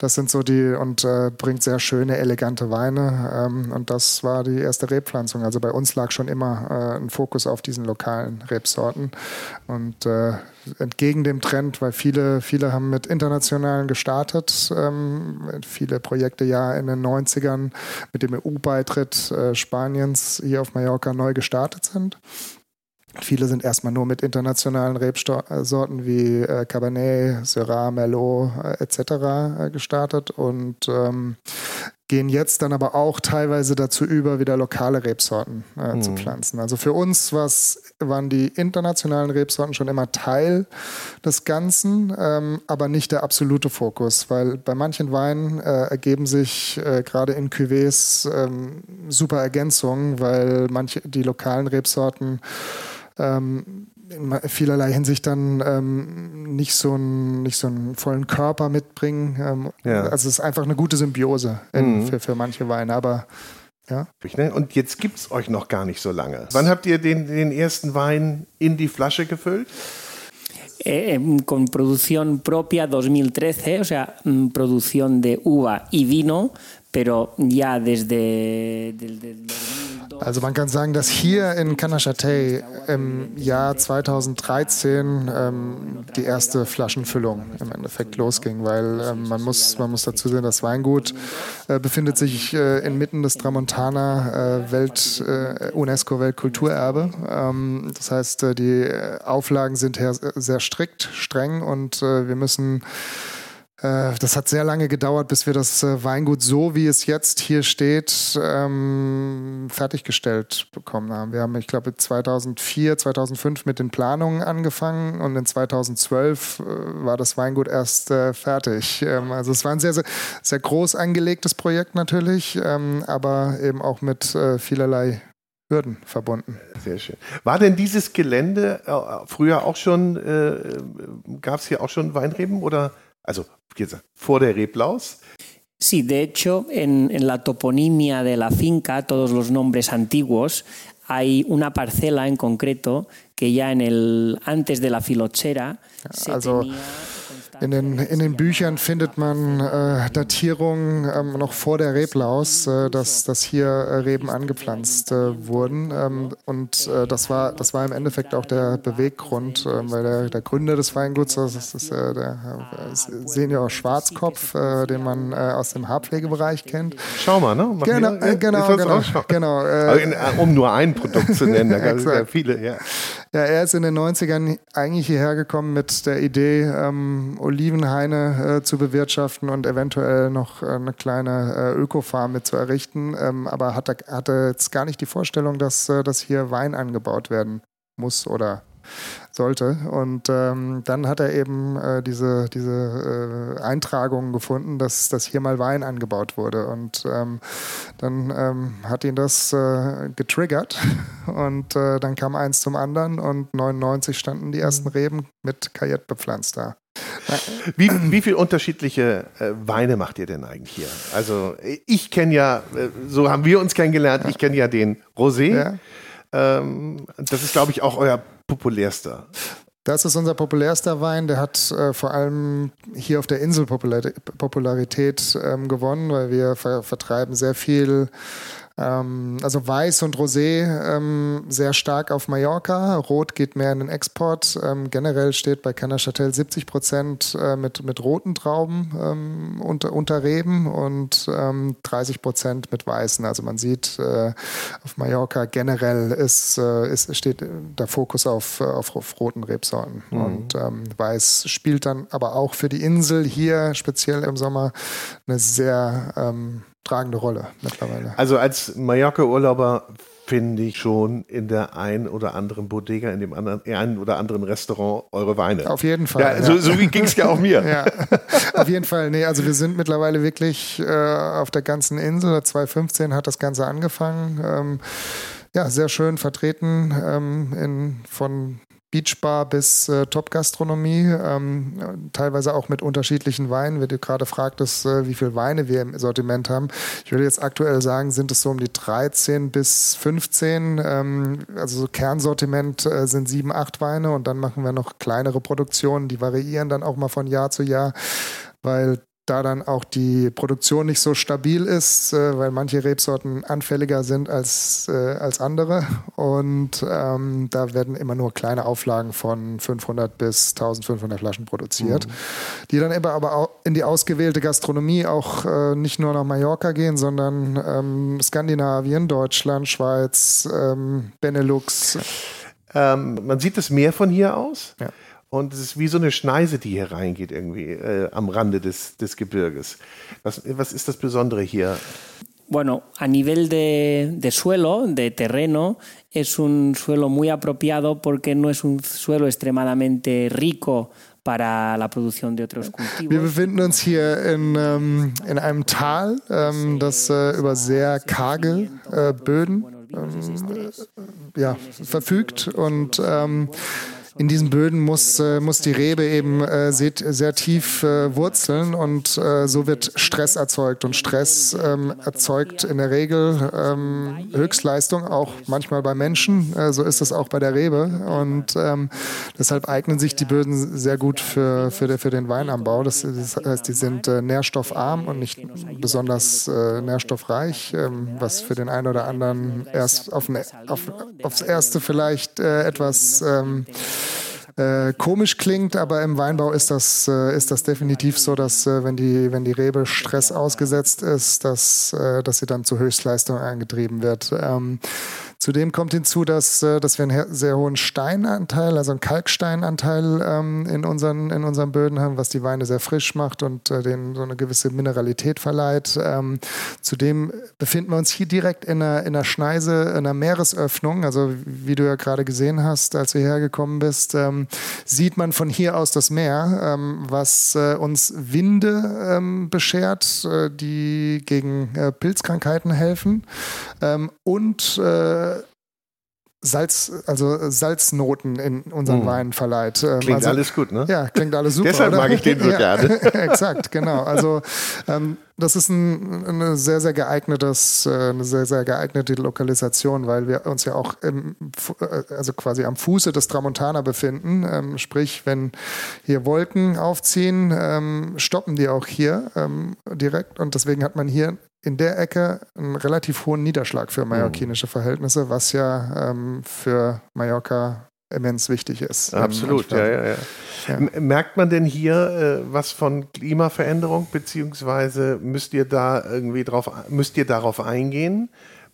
Das sind so die und äh, bringt sehr schöne, elegante Weine. Ähm, und das war die erste Rebpflanzung. Also bei uns lag schon immer äh, ein Fokus auf diesen lokalen Rebsorten. Und äh, entgegen dem Trend, weil viele, viele haben mit internationalen gestartet, ähm, viele Projekte ja in den 90ern mit dem EU-Beitritt äh, Spaniens hier auf Mallorca neu gestartet sind. Viele sind erstmal nur mit internationalen Rebsorten wie äh, Cabernet, Syrah, Merlot äh, etc. Äh, gestartet und ähm, gehen jetzt dann aber auch teilweise dazu über, wieder lokale Rebsorten äh, mhm. zu pflanzen. Also für uns waren die internationalen Rebsorten schon immer Teil des Ganzen, ähm, aber nicht der absolute Fokus, weil bei manchen Weinen äh, ergeben sich äh, gerade in Cuvées ähm, super Ergänzungen, weil manche die lokalen Rebsorten ähm, in vielerlei Hinsicht dann ähm, nicht, so einen, nicht so einen vollen Körper mitbringen. Ähm, ja. Also es ist einfach eine gute Symbiose in, mhm. für, für manche Weine, aber ja.
Ne? Und jetzt gibt es euch noch gar nicht so lange. Wann habt ihr den, den ersten Wein in die Flasche gefüllt?
Eh, con producción propia 2013, o sea, mm, producción de uva y vino, pero ya desde, desde, desde
Also man kann sagen, dass hier in Kanashatei im Jahr 2013 ähm, die erste Flaschenfüllung im Endeffekt losging, weil ähm, man, muss, man muss dazu sehen, das Weingut äh, befindet sich äh, inmitten des Tramontana äh, Welt, äh, UNESCO Weltkulturerbe. Ähm, das heißt, äh, die Auflagen sind sehr strikt, streng und äh, wir müssen das hat sehr lange gedauert, bis wir das äh, Weingut so, wie es jetzt hier steht, ähm, fertiggestellt bekommen haben. Wir haben, ich glaube, 2004, 2005 mit den Planungen angefangen und in 2012 äh, war das Weingut erst äh, fertig. Ähm, also es war ein sehr, sehr, sehr groß angelegtes Projekt natürlich, ähm, aber eben auch mit äh, vielerlei Hürden verbunden.
Sehr schön. War denn dieses Gelände äh, früher auch schon, gab es hier auch schon Weinreben oder also vor der Reblaus.
Sí, de hecho, en, en, la toponimia de la finca, todos los nombres antiguos, hay una parcela en concreto que ya en el antes de la filochera se
also,
tenía
In den, in den Büchern findet man äh, Datierungen ähm, noch vor der Reblaus, äh, dass, dass hier äh, Reben angepflanzt äh, wurden. Ähm, und äh, das, war, das war im Endeffekt auch der Beweggrund, weil der, der Gründer des Weinguts, das ist der Senior Schwarzkopf, den man aus dem Haarpflegebereich kennt.
Schau mal, ne?
Machen genau, genau, genau. genau
in, um nur ein Produkt zu nennen, da gab es ja viele, ja.
Ja, er ist in den 90ern eigentlich hierher gekommen mit der Idee, ähm, Olivenhaine äh, zu bewirtschaften und eventuell noch äh, eine kleine äh, Ökofarm mit zu errichten. Ähm, aber hatte, hatte jetzt gar nicht die Vorstellung, dass, äh, dass hier Wein angebaut werden muss oder sollte. Und ähm, dann hat er eben äh, diese, diese äh, Eintragungen gefunden, dass, dass hier mal Wein angebaut wurde. Und ähm, dann ähm, hat ihn das äh, getriggert. Und äh, dann kam eins zum anderen und 99 standen die ersten mhm. Reben mit Kajett bepflanzt da.
Wie, wie viele unterschiedliche äh, Weine macht ihr denn eigentlich hier? Also ich kenne ja, äh, so haben wir uns kennengelernt, ich kenne ja den Rosé. Ja. Ähm, das ist, glaube ich, auch euer populärster.
Das ist unser populärster Wein. Der hat äh, vor allem hier auf der Insel Popularität ähm, gewonnen, weil wir ver vertreiben sehr viel ähm, also Weiß und Rosé ähm, sehr stark auf Mallorca. Rot geht mehr in den Export. Ähm, generell steht bei Canachatel 70 Prozent äh, mit, mit roten Trauben ähm, unter, unter Reben und 30 ähm, Prozent mit weißen. Also man sieht äh, auf Mallorca generell ist, äh, ist, steht der Fokus auf, auf, auf roten Rebsorten. Mhm. Und ähm, Weiß spielt dann aber auch für die Insel hier speziell im Sommer eine sehr tragende Rolle mittlerweile.
Also als Mallorca-Urlauber finde ich schon in der einen oder anderen Bodega, in dem anderen, einen oder anderen Restaurant eure Weine.
Auf jeden Fall.
Ja, so, so wie ging es ja auch mir.
ja, auf jeden Fall. Nee, also wir sind mittlerweile wirklich äh, auf der ganzen Insel. 2015 hat das Ganze angefangen. Ähm, ja, sehr schön vertreten ähm, in, von Beachbar bis äh, Top-Gastronomie, ähm, teilweise auch mit unterschiedlichen Weinen. Wenn du gerade fragtest, äh, wie viele Weine wir im Sortiment haben, ich würde jetzt aktuell sagen, sind es so um die 13 bis 15. Ähm, also so Kernsortiment äh, sind sieben, acht Weine und dann machen wir noch kleinere Produktionen, die variieren dann auch mal von Jahr zu Jahr weil da dann auch die Produktion nicht so stabil ist, äh, weil manche Rebsorten anfälliger sind als, äh, als andere. Und ähm, da werden immer nur kleine Auflagen von 500 bis 1500 Flaschen produziert, mhm. die dann eben aber auch in die ausgewählte Gastronomie auch äh, nicht nur nach Mallorca gehen, sondern ähm, Skandinavien, Deutschland, Schweiz, ähm, Benelux.
Ähm, man sieht das Meer von hier aus. Ja. Und es ist wie so eine Schneise, die hier reingeht, irgendwie äh, am Rande des, des Gebirges. Was, was ist das Besondere hier?
Bueno, a nivel de, de, suelo, de terreno, es un suelo muy apropiado porque no es un suelo extremadamente rico para la producción de otros cultivos.
Wir befinden uns hier in, ähm, in einem Tal, ähm, das äh, über sehr karge äh, Böden ähm, ja, verfügt und ähm, in diesen Böden muss, äh, muss die Rebe eben äh, sehr, tief äh, wurzeln und äh, so wird Stress erzeugt. Und Stress ähm, erzeugt in der Regel ähm, Höchstleistung, auch manchmal bei Menschen. Äh, so ist es auch bei der Rebe. Und ähm, deshalb eignen sich die Böden sehr gut für, für, für den Weinanbau. Das, das heißt, die sind äh, nährstoffarm und nicht besonders nährstoffreich, ähm, was für den einen oder anderen erst auf, auf, aufs Erste vielleicht etwas ähm, äh, komisch klingt, aber im Weinbau ist das, äh, ist das definitiv so, dass äh, wenn, die, wenn die Rebe Stress ausgesetzt ist, dass, äh, dass sie dann zu Höchstleistung angetrieben wird. Ähm, Zudem kommt hinzu, dass, äh, dass wir einen sehr hohen Steinanteil, also einen Kalksteinanteil ähm, in, unseren, in unseren Böden haben, was die Weine sehr frisch macht und äh, denen so eine gewisse Mineralität verleiht. Ähm, zudem befinden wir uns hier direkt in einer, in einer Schneise, in einer Meeresöffnung. Also wie du ja gerade gesehen hast, als du hierher gekommen bist, ähm, sieht man von hier aus das Meer, ähm, was äh, uns Winde ähm, beschert, äh, die gegen äh, Pilzkrankheiten helfen. Ähm, und äh, Salz, also Salznoten in unseren
Hm.
Wein verleiht. Ähm,
Klingt
also,
alles gut, ne?
Ja, klingt alles super.
Deshalb
oder?
mag ich den so
ja,
gerne.
Exakt, genau. Also ähm, das ist ein, eine sehr, sehr geeignetes, äh, eine sehr, sehr geeignete Lokalisation, weil wir uns ja auch im, äh, also quasi am Fuße des Tramontana befinden. Ähm, sprich, wenn hier Wolken aufziehen, ähm, stoppen die auch hier ähm, direkt und deswegen hat man hier in der Ecke einen relativ hohen Niederschlag für mallorquinische Verhältnisse, was ja ähm, für Mallorca immens wichtig ist.
Absolut, ja, ja, ja.
Ja.
Merkt man denn hier äh, was von Klimaveränderung, beziehungsweise müsst ihr da irgendwie drauf, müsst ihr darauf eingehen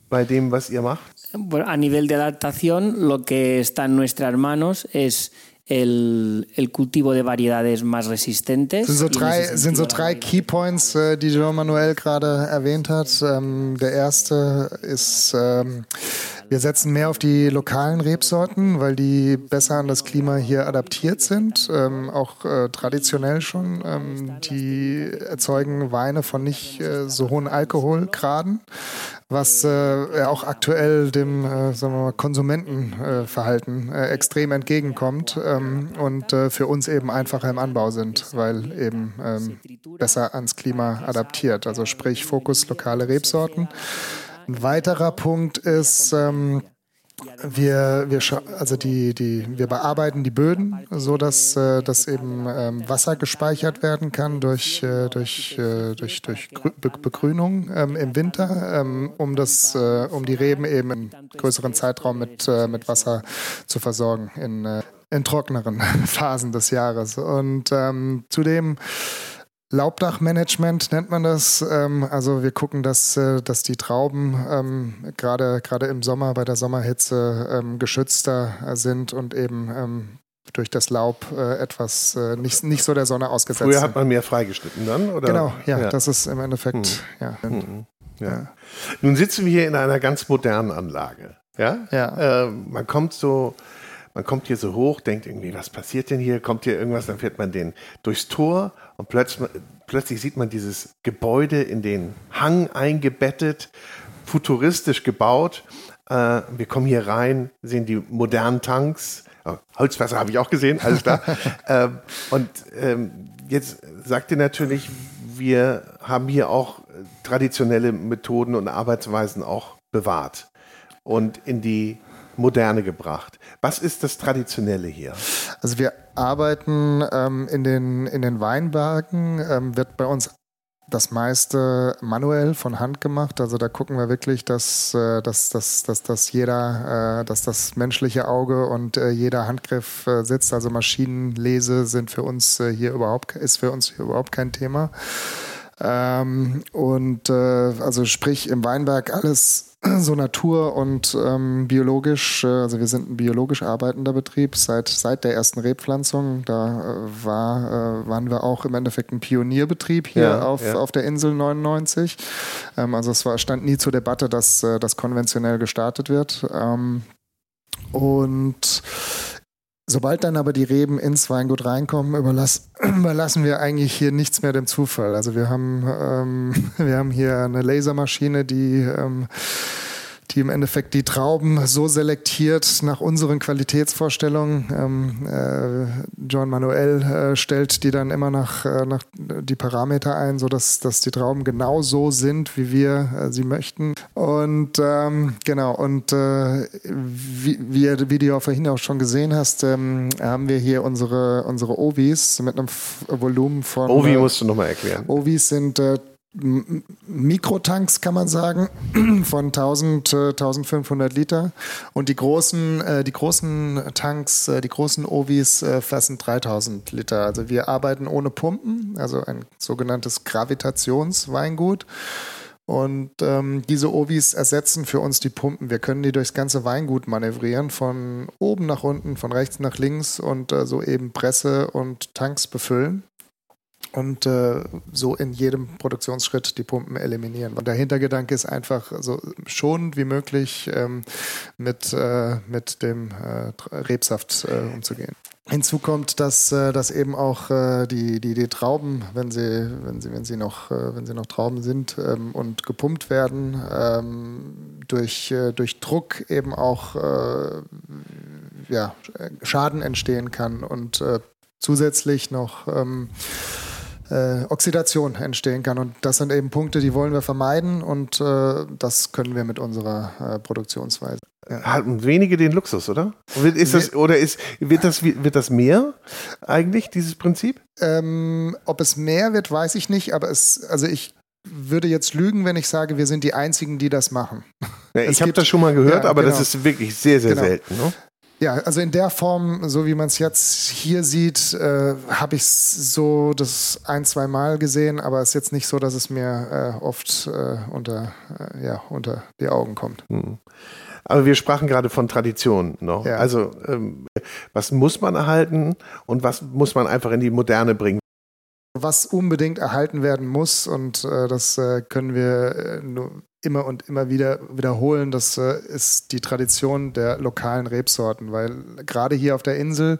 bei dem, was ihr macht?
Bueno, a nivel de adaptación, lo que está en nuestras manos es el, el cultivo de variedades más resistentes.
sind so drei, sind so drei
variedad-
Key Points, äh, die Jean Manuel gerade erwähnt hat. Ähm, der erste ist, ähm, wir setzen mehr auf die lokalen Rebsorten, weil die besser an das Klima hier adaptiert sind, ähm, auch äh, traditionell schon. Ähm, die erzeugen Weine von nicht äh, so hohen Alkoholgraden, was äh, auch aktuell dem äh, sagen wir mal, Konsumentenverhalten äh, äh, extrem entgegenkommt ähm, und für uns eben einfacher im Anbau sind, weil eben ähm, besser ans Klima adaptiert. Also sprich Fokus lokale Rebsorten. Ein weiterer Punkt ist, ähm, wir, wir, also die, die, wir bearbeiten die Böden, so dass, äh, dass eben ähm, Wasser gespeichert werden kann durch, äh, durch, äh, durch, durch Grü- Be Begrünung ähm, im Winter, ähm, um, das, äh, um die Reben eben im größeren Zeitraum mit, äh, mit Wasser zu versorgen in, in trockneren Phasen des Jahres. Und ähm, zudem Laubdachmanagement nennt man das. Ähm, also wir gucken, dass, äh, dass die Trauben ähm, gerade gerade im Sommer bei der Sommerhitze ähm, geschützter sind und eben durch das Laub äh, etwas äh, nicht, nicht so der Sonne ausgesetzt
Früher
sind.
hat man mehr freigeschnitten dann? Oder?
Genau, ja,
ja.
das ist im Endeffekt, ja.
Ja. Nun sitzen wir hier in einer ganz modernen Anlage. Ja.
Ja.
Äh, man kommt so, man kommt hier so hoch, denkt irgendwie, was passiert denn hier? Kommt hier irgendwas? Dann fährt man den durchs Tor und plötzlich, plötzlich sieht man dieses Gebäude in den Hang eingebettet, futuristisch gebaut. Äh, wir kommen hier rein, sehen die modernen Tanks. Oh, Holzfässer habe ich auch gesehen, alles klar. ähm, und ähm, jetzt sagt ihr natürlich, wir haben hier auch traditionelle Methoden und Arbeitsweisen auch bewahrt und in die Moderne gebracht. Was ist das Traditionelle hier?
Also wir arbeiten ähm, in, den, in den Weinbergen, ähm, wird bei uns das meiste manuell von Hand gemacht. Also da gucken wir wirklich, dass, äh, dass, dass, dass, dass jeder, äh, dass das menschliche Auge und äh, jeder Handgriff sitzt. Also Maschinenlese sind für uns hier überhaupt ist für uns hier überhaupt kein Thema. Ähm, und äh, also sprich im Weinberg alles so natur- und ähm, biologisch, äh, also wir sind ein biologisch arbeitender Betrieb seit, seit der ersten Rebpflanzung. Da äh, war, äh, waren wir auch im Endeffekt ein Pionierbetrieb hier
Ja,
auf,
ja.
auf der Insel 99. Ähm, also es war, stand nie zur Debatte, dass äh, das konventionell gestartet wird. Ähm, und Sobald dann aber die Reben ins Weingut reinkommen, überlass, überlassen wir eigentlich hier nichts mehr dem Zufall. Also wir haben, ähm, wir haben hier eine Lasermaschine, die, ähm, die im Endeffekt die Trauben so selektiert nach unseren Qualitätsvorstellungen. Ähm, äh, John Manuel äh, stellt die dann immer nach, äh, nach die Parameter ein, sodass dass die Trauben genau so sind, wie wir äh, sie möchten. Und ähm, genau, und äh, wie, wie, ihr- wie du vorhin auch schon gesehen hast, ähm, haben wir hier unsere, unsere Ovis mit einem Volumen von.
Ovi
äh,
musst du nochmal erklären.
Ovis sind Mikrotanks, kann man sagen, von 1000, äh, 1500 Liter. Und die großen, äh, die großen Tanks, äh, die großen Ovis äh, fassen 3000 Liter. Also wir arbeiten ohne Pumpen, also ein sogenanntes Gravitationsweingut. Und ähm, diese Ovis ersetzen für uns die Pumpen. Wir können die durchs ganze Weingut manövrieren, von oben nach unten, von rechts nach links und äh, so eben Presse und Tanks befüllen. Und äh, so in jedem Produktionsschritt die Pumpen eliminieren. Und der Hintergedanke ist einfach so schonend wie möglich ähm, mit, äh, mit dem äh, Rebsaft äh, umzugehen. Hinzu kommt, dass, äh, dass eben auch äh, die, die, die Trauben, wenn sie, wenn sie, wenn sie, noch, wenn sie noch Trauben sind ähm, und gepumpt werden, ähm, durch, durch Druck eben auch ja, Schaden entstehen kann und zusätzlich noch ähm, äh, Oxidation entstehen kann. Und das sind eben Punkte, die wollen wir vermeiden und äh, das können wir mit unserer äh, Produktionsweise.
Haben wenige den Luxus, oder? Ist das, oder ist, wird, das, wird das mehr eigentlich, dieses Prinzip?
Ähm, ob es mehr wird, weiß ich nicht, aber es, also ich würde jetzt lügen, wenn ich sage, wir sind die Einzigen, die das machen.
Ja, ich habe das schon mal gehört, ja, aber genau. das ist wirklich sehr, sehr genau. selten. Ne?
Ja, also in der Form, so wie man es jetzt hier sieht, äh, habe ich es so das ein, zwei Mal gesehen, aber es ist jetzt nicht so, dass es mir äh, oft äh, unter, äh, ja, unter die Augen kommt.
Mhm. Aber wir sprachen gerade von Tradition noch. Ja. Also ähm, was muss man erhalten und was muss man einfach in die Moderne bringen?
Was unbedingt erhalten werden muss, und äh, das äh, können wir nur immer und immer wieder wiederholen, das äh, ist die Tradition der lokalen Rebsorten, weil gerade hier auf der Insel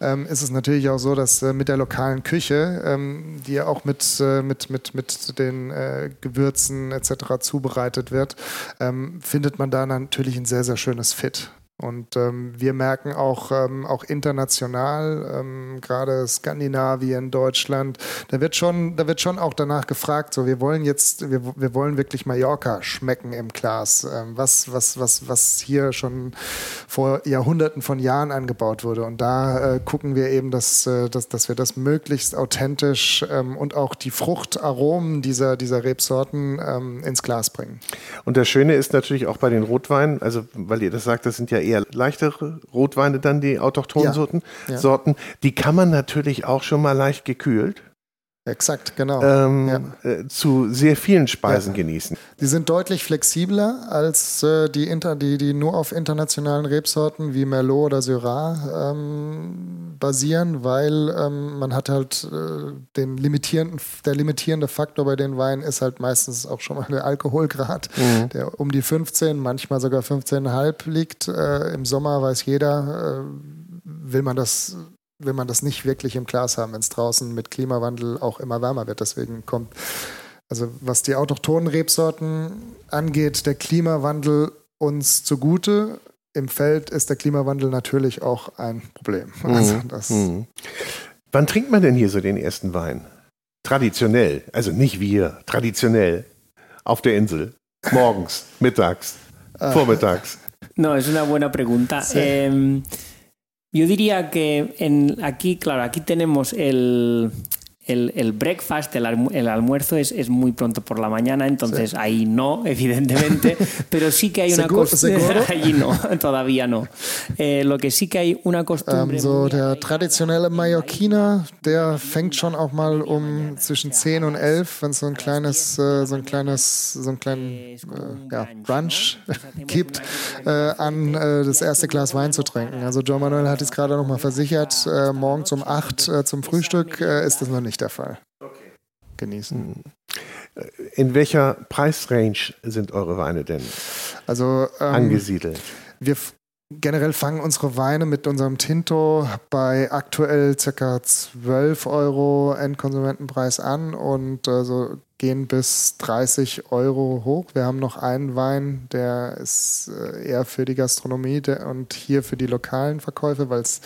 ähm, ist es natürlich auch so, dass äh, mit der lokalen Küche, ähm, die ja auch mit, äh, mit, mit, mit den äh, Gewürzen etc. zubereitet wird, ähm, findet man da natürlich ein sehr, sehr schönes Fit. Und ähm, wir merken auch, ähm, auch international, ähm, gerade Skandinavien, Deutschland, da wird schon, da wird schon auch danach gefragt, so wir wollen jetzt, wir, wir wollen wirklich Mallorca schmecken im Glas, ähm, was, was, was, was hier schon vor Jahrhunderten von Jahren angebaut wurde. Und da äh, gucken wir eben, dass, äh, dass, dass wir das möglichst authentisch ähm, und auch die Fruchtaromen dieser, dieser Rebsorten ähm, ins Glas bringen.
Und das Schöne ist natürlich auch bei den Rotweinen, also weil ihr das sagt, das sind ja eher eher leichtere Rotweine dann, die autochthonen ja. Sorten, ja. Sorten. Die kann man natürlich auch schon mal leicht gekühlt.
Exakt, genau.
Ähm, ja. äh, zu sehr vielen Speisen ja. genießen.
Die sind deutlich flexibler als äh, die, Inter die, die nur auf internationalen Rebsorten wie Merlot oder Syrah ähm, basieren, weil ähm, man hat halt äh, den limitierenden, der limitierende Faktor bei den Weinen ist halt meistens auch schon mal der Alkoholgrad, mhm. der um die 15, manchmal sogar 15,5 liegt. Äh, Im Sommer weiß jeder, äh, will man das will man das nicht wirklich im Glas haben, wenn es draußen mit Klimawandel auch immer wärmer wird. Deswegen kommt, also was die autochthonen Rebsorten angeht, der Klimawandel uns zugute. Im Feld ist der Klimawandel natürlich auch ein Problem. Mhm. Also das mhm.
Wann trinkt man denn hier so den ersten Wein? Traditionell, also nicht wir, traditionell auf der Insel. Morgens, mittags, ah. vormittags.
No, es una buena pregunta. Sí. Eh, Yo diría que en, aquí, claro, aquí tenemos el, el, el breakfast, el, el almuerzo es, es, muy pronto por la mañana, entonces sí. ahí no, evidentemente, pero sí que hay una costumbre. Allí no, todavía no. Eh, lo que sí que hay una costumbre.
Um, so der traditionelle Mallorquiner, der fängt schon auch mal um zwischen 10 und 11, wenn es so ein kleines, äh, so ein kleines, so ein kleinen äh, ja, Brunch gibt, äh, an äh, das erste Glas Wein zu trinken. Also Joe Manuel hat es gerade noch mal versichert, äh, morgens um 8 äh, zum Frühstück ist das noch nicht nicht der Fall. Okay. Genießen.
Hm. In welcher Preisrange sind eure Weine denn
also, ähm,
angesiedelt?
Wir generell fangen unsere Weine mit unserem Tinto bei aktuell ca. 12 Euro Endkonsumentenpreis an und äh, so gehen bis 30 Euro hoch. Wir haben noch einen Wein, der ist äh, eher für die Gastronomie der, und hier für die lokalen Verkäufe, weil es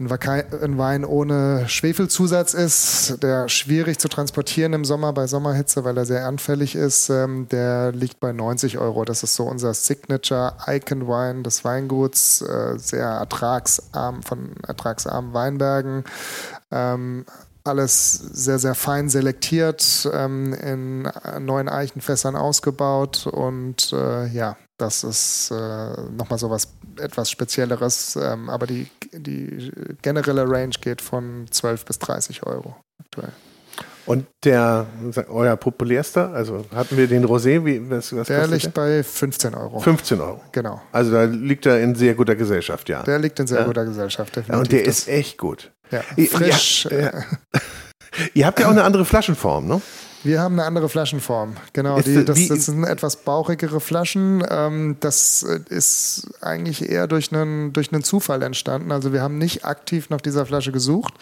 ein Wein ohne Schwefelzusatz ist, der schwierig zu transportieren im Sommer bei Sommerhitze, weil er sehr anfällig ist, ähm, der liegt bei 90 Euro. Das ist so unser Signature Icon Wine des Weinguts, äh, sehr ertragsarm von ertragsarmen Weinbergen. Ähm, alles sehr, sehr fein selektiert, ähm, in neuen Eichenfässern ausgebaut und äh, ja, das ist äh, nochmal so was etwas Spezielleres, ähm, aber die, die generelle Range geht von 12 bis 30 Euro aktuell.
Und der, euer populärster, also hatten wir den Rosé, wie, was, was
Der liegt der? bei 15 Euro.
15 Euro.
Genau.
Also da liegt er in sehr guter Gesellschaft, ja.
Der liegt in sehr ja. guter Gesellschaft,
definitiv. Ja, und der ist echt gut.
Ja, frisch.
Ja, Ihr habt ja auch eine andere Flaschenform, ne?
Wir haben eine andere Flaschenform. Genau,
Ist,
die, das, das sind etwas bauchigere Flaschen. Ähm, das äh, ist eigentlich eher durch einen, durch einen Zufall entstanden. Also wir haben nicht aktiv nach dieser Flasche gesucht,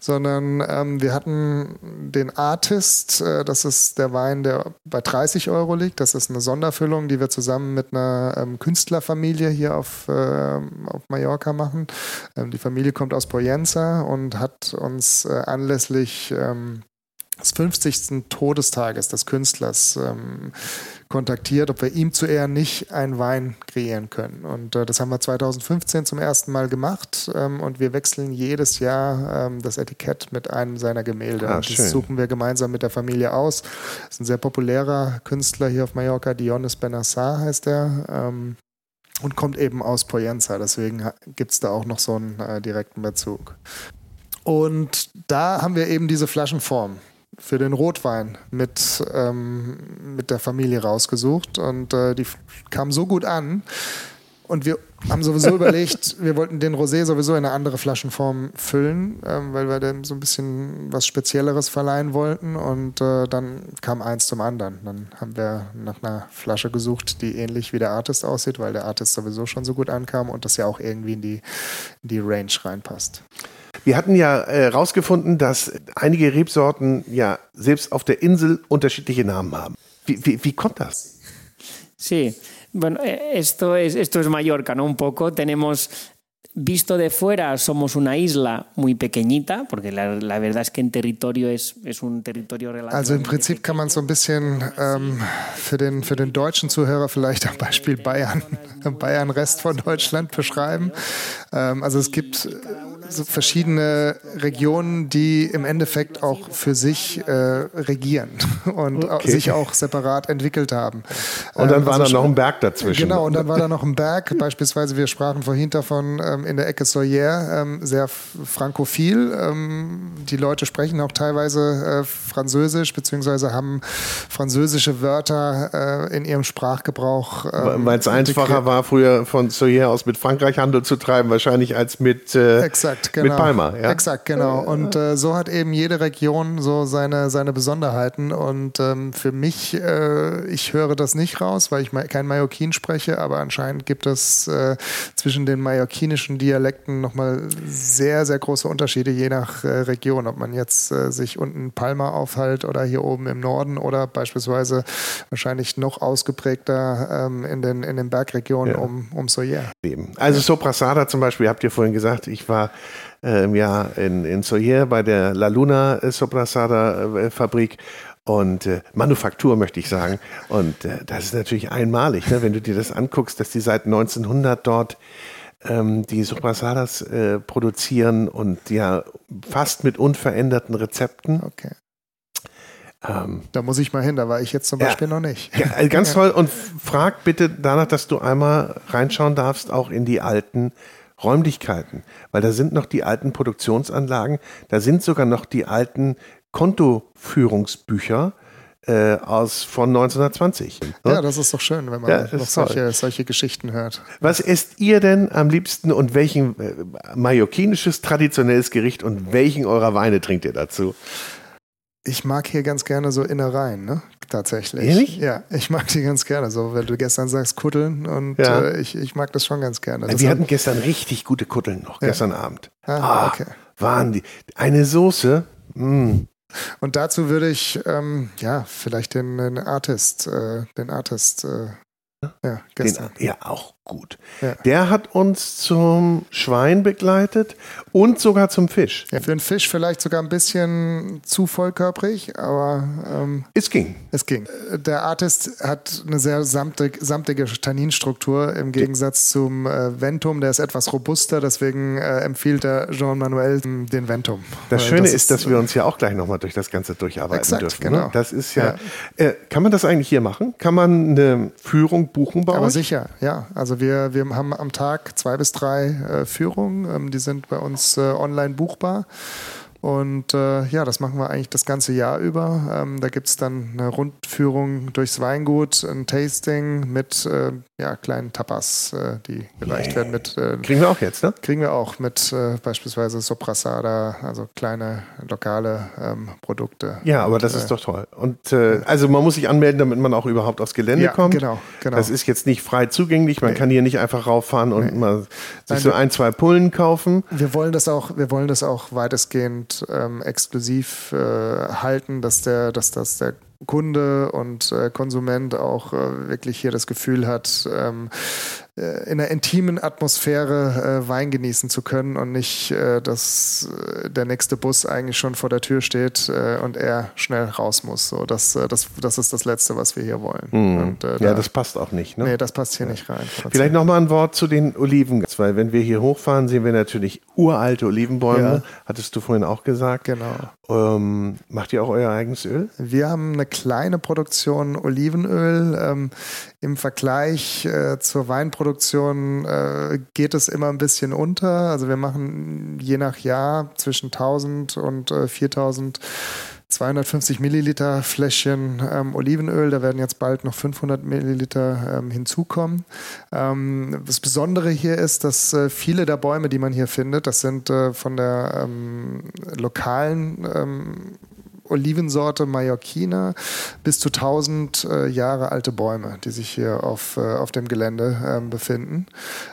sondern ähm, wir hatten den Artist, äh, das ist der Wein, der bei 30 Euro liegt. Das ist eine Sonderfüllung, die wir zusammen mit einer ähm, Künstlerfamilie hier auf, äh, auf Mallorca machen. Die Familie kommt aus Poyenza und hat uns äh, anlässlich des 50. Todestages des Künstlers ähm, kontaktiert, ob wir ihm zu Ehren nicht einen Wein kreieren können. Und äh, das haben wir 2015 zum ersten Mal gemacht ähm, und wir wechseln jedes Jahr ähm, das Etikett mit einem seiner Gemälde.
Ah,
und
schön.
das suchen wir gemeinsam mit der Familie aus. Das ist ein sehr populärer Künstler hier auf Mallorca, Dionys Benassar heißt er. Ähm, und kommt eben aus Poyenza, deswegen gibt es da auch noch so einen äh, direkten Bezug. Und da haben wir eben diese Flaschenform für den Rotwein mit, ähm, mit der Familie rausgesucht und äh, die kam so gut an. Und wir haben sowieso überlegt, wir wollten den Rosé sowieso in eine andere Flaschenform füllen, ähm, weil wir dem so ein bisschen was Spezielleres verleihen wollten. Und äh, dann kam eins zum anderen. Dann haben wir nach einer Flasche gesucht, die ähnlich wie der Artist aussieht, weil der Artist sowieso schon so gut ankam und das ja auch irgendwie in die, in die Range reinpasst.
Wir hatten ja herausgefunden, dass einige Rebsorten ja selbst auf der Insel unterschiedliche Namen haben. Wie, wie, wie kommt das?
Sí, bueno, eh, esto es, esto es Mallorca, ¿no? Un poco. Tenemos, visto de fuera, somos una isla muy pequeñita, porque la, la verdad es que en territorio es, es un territorio relativamente
Also im Prinzip kann man so ein bisschen ähm, für, den, für den deutschen Zuhörer vielleicht am Beispiel Bayern, Bayern Rest von Deutschland beschreiben. Ähm, also es gibt so verschiedene Regionen, die im Endeffekt auch für sich äh, regieren und
Okay.
sich auch separat entwickelt haben.
Und dann
Ähm,
war
also
da noch ein Berg dazwischen.
Genau, und dann war da noch ein Berg, beispielsweise, wir sprachen vorhin davon ähm, in der Ecke Soyer, ähm, sehr frankophil. Ähm, die Leute sprechen auch teilweise äh, Französisch, beziehungsweise haben französische Wörter äh, in ihrem Sprachgebrauch. Ähm,
Weil es einfacher war, früher von Soyer aus mit Frankreich Handel zu treiben, wahrscheinlich als mit, äh,
Exakt, genau.
mit Palma. Ja?
Exakt, genau. Und äh, so hat eben jede Region so seine, seine Besonderheiten. Und ähm, für mich, äh, ich höre das nicht raus, weil ich kein Mallorquin spreche, aber anscheinend gibt es äh, zwischen den mallorquinischen Dialekten nochmal sehr, sehr große Unterschiede, je nach äh, Region. Ob man jetzt äh, sich unten in Palma aufhält oder hier oben im Norden oder beispielsweise wahrscheinlich noch ausgeprägter ähm, in, den, in den Bergregionen
Ja.
um, um Soyer.
Also Soprasada zum Beispiel, habt ihr vorhin gesagt, ich war äh, im Jahr in, in Soyer bei der La Luna äh, Soprasada äh, Fabrik und äh, Manufaktur möchte ich sagen. Und äh, das ist natürlich einmalig, ne? wenn du dir das anguckst, dass die seit 1900 dort ähm, die Soprasadas äh, produzieren und ja fast mit unveränderten Rezepten.
Okay.
Ähm,
Da muss ich mal hin, da war ich jetzt zum
Ja.
Beispiel noch nicht.
Ja, also ganz toll. Und frag bitte danach, dass du einmal reinschauen darfst, auch in die alten Räumlichkeiten. Weil da sind noch die alten Produktionsanlagen, da sind sogar noch die alten Kontoführungsbücher äh, aus von 1920. ne?
Ja, das ist doch schön, wenn man
Ja,
noch solche, solche Geschichten hört.
Was esst ihr denn am liebsten und welchen äh, mallorquinisches traditionelles Gericht und welchen eurer Weine trinkt ihr dazu?
Ich mag hier ganz gerne so Innereien, ne? Tatsächlich.
Ehrlich?
Ja, ich mag die ganz gerne. So, wenn du gestern sagst Kutteln und
Ja.
äh, ich, ich mag das schon ganz gerne.
Wir
Deshalb-
hatten gestern richtig gute Kutteln noch, gestern Abend.
Ah, okay.
Waren die. Eine Soße. mm.
Und dazu würde ich, ähm, ja, vielleicht den, den Artist, äh, den Artist, äh, ja,
Den,
gestern.
ja, auch gut.
Ja.
Der hat uns zum Schwein begleitet und sogar zum Fisch.
Ja, für einen Fisch vielleicht sogar ein bisschen zu vollkörprig, aber ähm,
Es ging.
Es ging. Der Artist hat eine sehr samtig, samtige Tanninstruktur im Gegensatz zum äh, Ventum. Der ist etwas robuster, deswegen äh, empfiehlt der Jean-Manuel den Ventum.
Das Schöne
das
ist, dass wir uns ja auch gleich nochmal durch das Ganze durcharbeiten
Exakt,
dürfen.
genau.
Ne? Das ist ja. Äh, kann man das eigentlich hier machen? Kann man eine Führung buchen bei
Aber
euch?
sicher, ja. Also wir, wir haben am Tag zwei bis drei äh, Führungen. Ähm, die sind bei uns äh, online buchbar. Und äh, ja, das machen wir eigentlich das ganze Jahr über. Ähm, da gibt es dann eine Rundführung durchs Weingut, ein Tasting mit äh, ja, kleinen Tapas, äh, die gereicht yeah. werden mit.
Äh, kriegen wir auch jetzt, ne?
Kriegen wir auch mit äh, beispielsweise Soprasada, also kleine lokale ähm, Produkte.
Ja, aber das ist äh, doch toll. Und also man muss sich anmelden, damit man auch überhaupt aufs Gelände ja, kommt.
Genau, genau.
Das ist jetzt nicht frei zugänglich. Man nee. kann hier nicht einfach rauffahren und nee. mal sich Nein, so ein, zwei Pullen kaufen.
Wir wollen das auch, wir wollen das auch weitestgehend ähm, exklusiv äh, halten, dass der, dass das der Kunde und äh, Konsument auch äh, wirklich hier das Gefühl hat, ähm, äh, in einer intimen Atmosphäre äh, Wein genießen zu können und nicht, äh, dass der nächste Bus eigentlich schon vor der Tür steht und er schnell raus muss. So, das, das, das ist das Letzte, was wir hier wollen.
Mhm. Und, ja, da, das passt auch nicht. Ne?
Nee, das passt hier ja. nicht rein.
Vielleicht nochmal ein Wort zu den Oliven, weil wenn wir hier hochfahren, sehen wir natürlich uralte Olivenbäume. Ja. Hattest du vorhin auch gesagt.
Genau.
Ähm, macht ihr auch euer eigenes Öl?
Wir haben eine kleine Produktion Olivenöl. Ähm, Im Vergleich äh, zur Weinproduktion äh, geht es immer ein bisschen unter. Also wir machen je nach Jahr zwischen 1000 und äh, 4000 250 Milliliter Fläschchen ähm, Olivenöl. Da werden jetzt bald noch 500 Milliliter ähm, hinzukommen. Ähm, das Besondere hier ist, dass äh, viele der Bäume, die man hier findet, das sind äh, von der ähm, lokalen ähm, Olivensorte Mallorquina bis zu 1000 äh, Jahre alte Bäume, die sich hier auf, äh, auf dem Gelände ähm, befinden.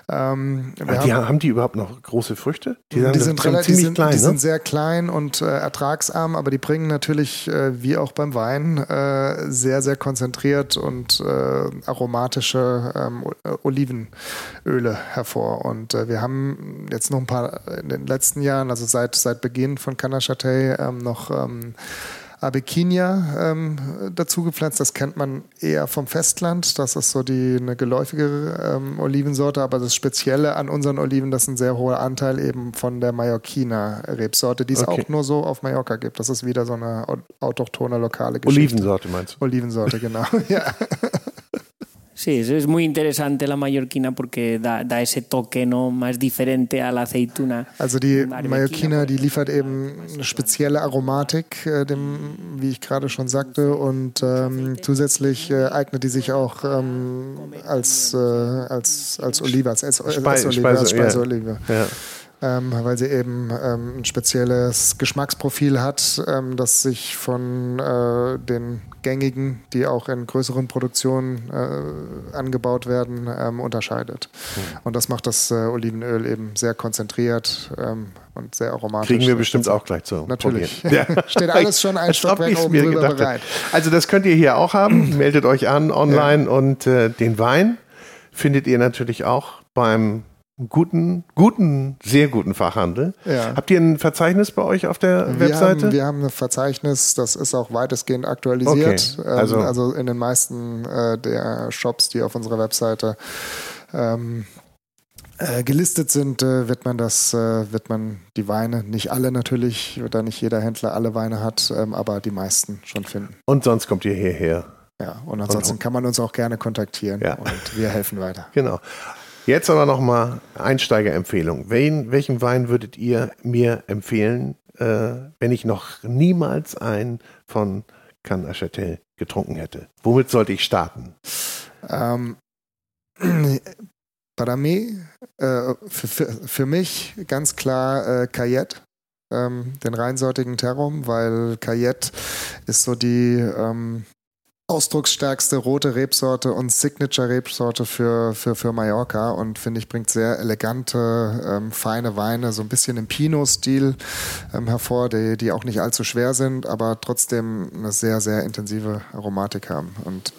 Ähm, die haben, haben, die überhaupt noch große Früchte?
Die, die sind, relativ, ziemlich sind, klein. Die ne? sind sehr klein und äh, ertragsarm, aber die bringen natürlich, äh, wie auch beim Wein, äh, sehr, sehr konzentriert und aromatische ähm, Olivenöle hervor. Und wir haben jetzt noch ein paar in den letzten Jahren, also seit, seit Beginn von Canachatay, ähm, noch ähm, Abekinia ähm, dazu gepflanzt. Das kennt man eher vom Festland. Das ist so die eine geläufigere ähm, Olivensorte, aber das Spezielle an unseren Oliven, das ist ein sehr hoher Anteil eben von der Mallorquina-Rebsorte, die es okay. auch nur so auf Mallorca gibt. Das ist wieder so eine autochtone lokale Geschichte.
Olivensorte meinst
du? Olivensorte, genau. ja.
Sí, es muy interesante la mallorquina porque da, da ese toque no más diferente a la aceituna.
Also die Mallorquina, die liefert eben eine spezielle Aromatik, äh, dem, wie ich gerade schon sagte, und ähm, zusätzlich äh, eignet die sich auch ähm, als, äh, als, als Olive, als
Speise, Essolive, Speise, als Speiseolive. Ja.
Ähm, weil sie eben ähm, ein spezielles Geschmacksprofil hat, ähm, das sich von äh, den gängigen, die auch in größeren Produktionen äh, angebaut werden, ähm, unterscheidet. Mhm. Und das macht das äh, Olivenöl eben sehr konzentriert ähm, und sehr aromatisch.
Kriegen wir bestimmt auch gleich zu.
Natürlich. Ja. Steht alles schon ein Stockwerk oben drüber bereit.
Also das könnt ihr hier auch haben. Meldet euch an online ja. und äh, den Wein findet ihr natürlich auch beim guten, guten, sehr guten Fachhandel. Ja. Habt ihr ein Verzeichnis bei euch auf der
wir
Webseite?
Haben, wir haben ein Verzeichnis, das ist auch weitestgehend aktualisiert.
Okay. Also,
ähm, also in den meisten äh, der Shops, die auf unserer Webseite ähm, äh, gelistet sind, äh, wird man das, äh, wird man die Weine, nicht alle natürlich, da nicht jeder Händler alle Weine hat, ähm, aber die meisten schon finden.
Und sonst kommt ihr hierher.
Ja, und ansonsten und, kann man uns auch gerne kontaktieren ja. und wir helfen weiter.
Genau. Jetzt aber nochmal Einsteigerempfehlung. Wen, welchen Wein würdet ihr mir empfehlen, äh, wenn ich noch niemals einen von Can Achatel getrunken hätte? Womit sollte ich starten?
Ähm, para mí, äh, für, für, für, mich ganz klar äh, Cayette. Ähm, den reinsortigen Terrum, weil Cayette ist so die, ähm, ausdrucksstärkste rote Rebsorte und Signature-Rebsorte für, für, für Mallorca und finde ich, bringt sehr elegante, ähm, feine Weine, so ein bisschen im Pinot-Stil ähm, hervor, die, die auch nicht allzu schwer sind, aber trotzdem eine sehr, sehr intensive Aromatik haben. Und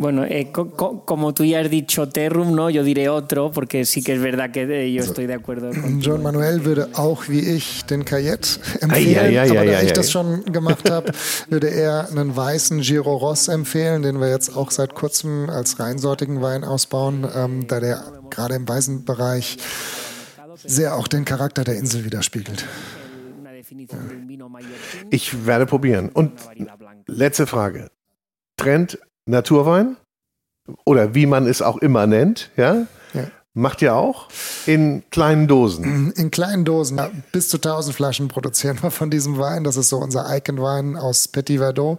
Bueno, eh, co co como tú ya has dicho Terrum, ¿no? Yo diré otro, porque sí que es verdad que eh, yo estoy de acuerdo. Con
John Manuel würde auch wie ich den Cayette empfehlen, ai, ai, ai, aber da ich das schon gemacht habe, würde er einen weißen Giro Ross empfehlen, den wir jetzt auch seit kurzem als reinsortigen Wein ausbauen, ähm, da der gerade im weißen Bereich sehr auch den Charakter der Insel widerspiegelt.
Ich werde probieren. Und letzte Frage. Trend Naturwein oder wie man es auch immer nennt, ja? ja. Macht ihr auch? In kleinen Dosen?
In kleinen Dosen. Ja, bis zu 1000 Flaschen produzieren wir von diesem Wein. Das ist so unser Icon-Wein aus Petit Verdot.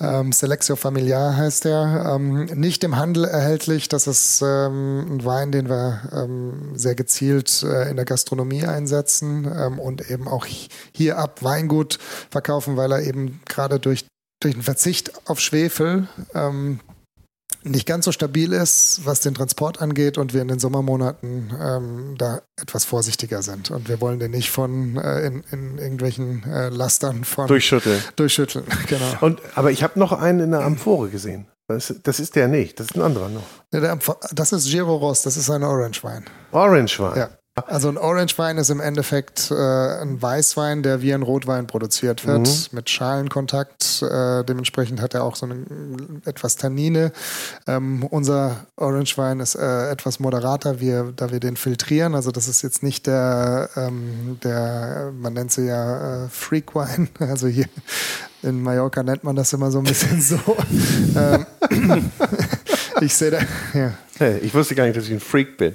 Ähm, Selectio Familiar heißt der. Ähm, nicht im Handel erhältlich. Das ist ähm, ein Wein, den wir ähm, sehr gezielt äh, in der Gastronomie einsetzen ähm, und eben auch hier ab Weingut verkaufen, weil er eben gerade durch, durch den Verzicht auf Schwefel ähm, nicht ganz so stabil ist, was den Transport angeht und wir in den Sommermonaten ähm, da etwas vorsichtiger sind. Und wir wollen den nicht von äh, in, in, irgendwelchen äh, Lastern von
durchschütteln.
Durchschütteln, genau.
Und, aber ich habe noch einen in der Amphore gesehen. Das, das, ist der nicht, das ist ein anderer noch.
Ja, das ist Giro Ross, das ist ein Orange Wein.
Orange Wein.
Ja. Also ein Orange-Wein ist im Endeffekt äh, ein Weißwein, der wie ein Rotwein produziert wird, mhm. mit Schalenkontakt. Äh, dementsprechend hat er auch so eine, etwas Tannine. Ähm, unser Orange-Wein ist äh, etwas moderater, wir, da wir den filtrieren. Also das ist jetzt nicht der, ähm, der man nennt sie ja äh, Freak-Wein. Also hier in Mallorca nennt man das immer so ein bisschen so. ähm, ich sehe da, ja.
Hey, ich wusste gar nicht, dass ich ein Freak bin.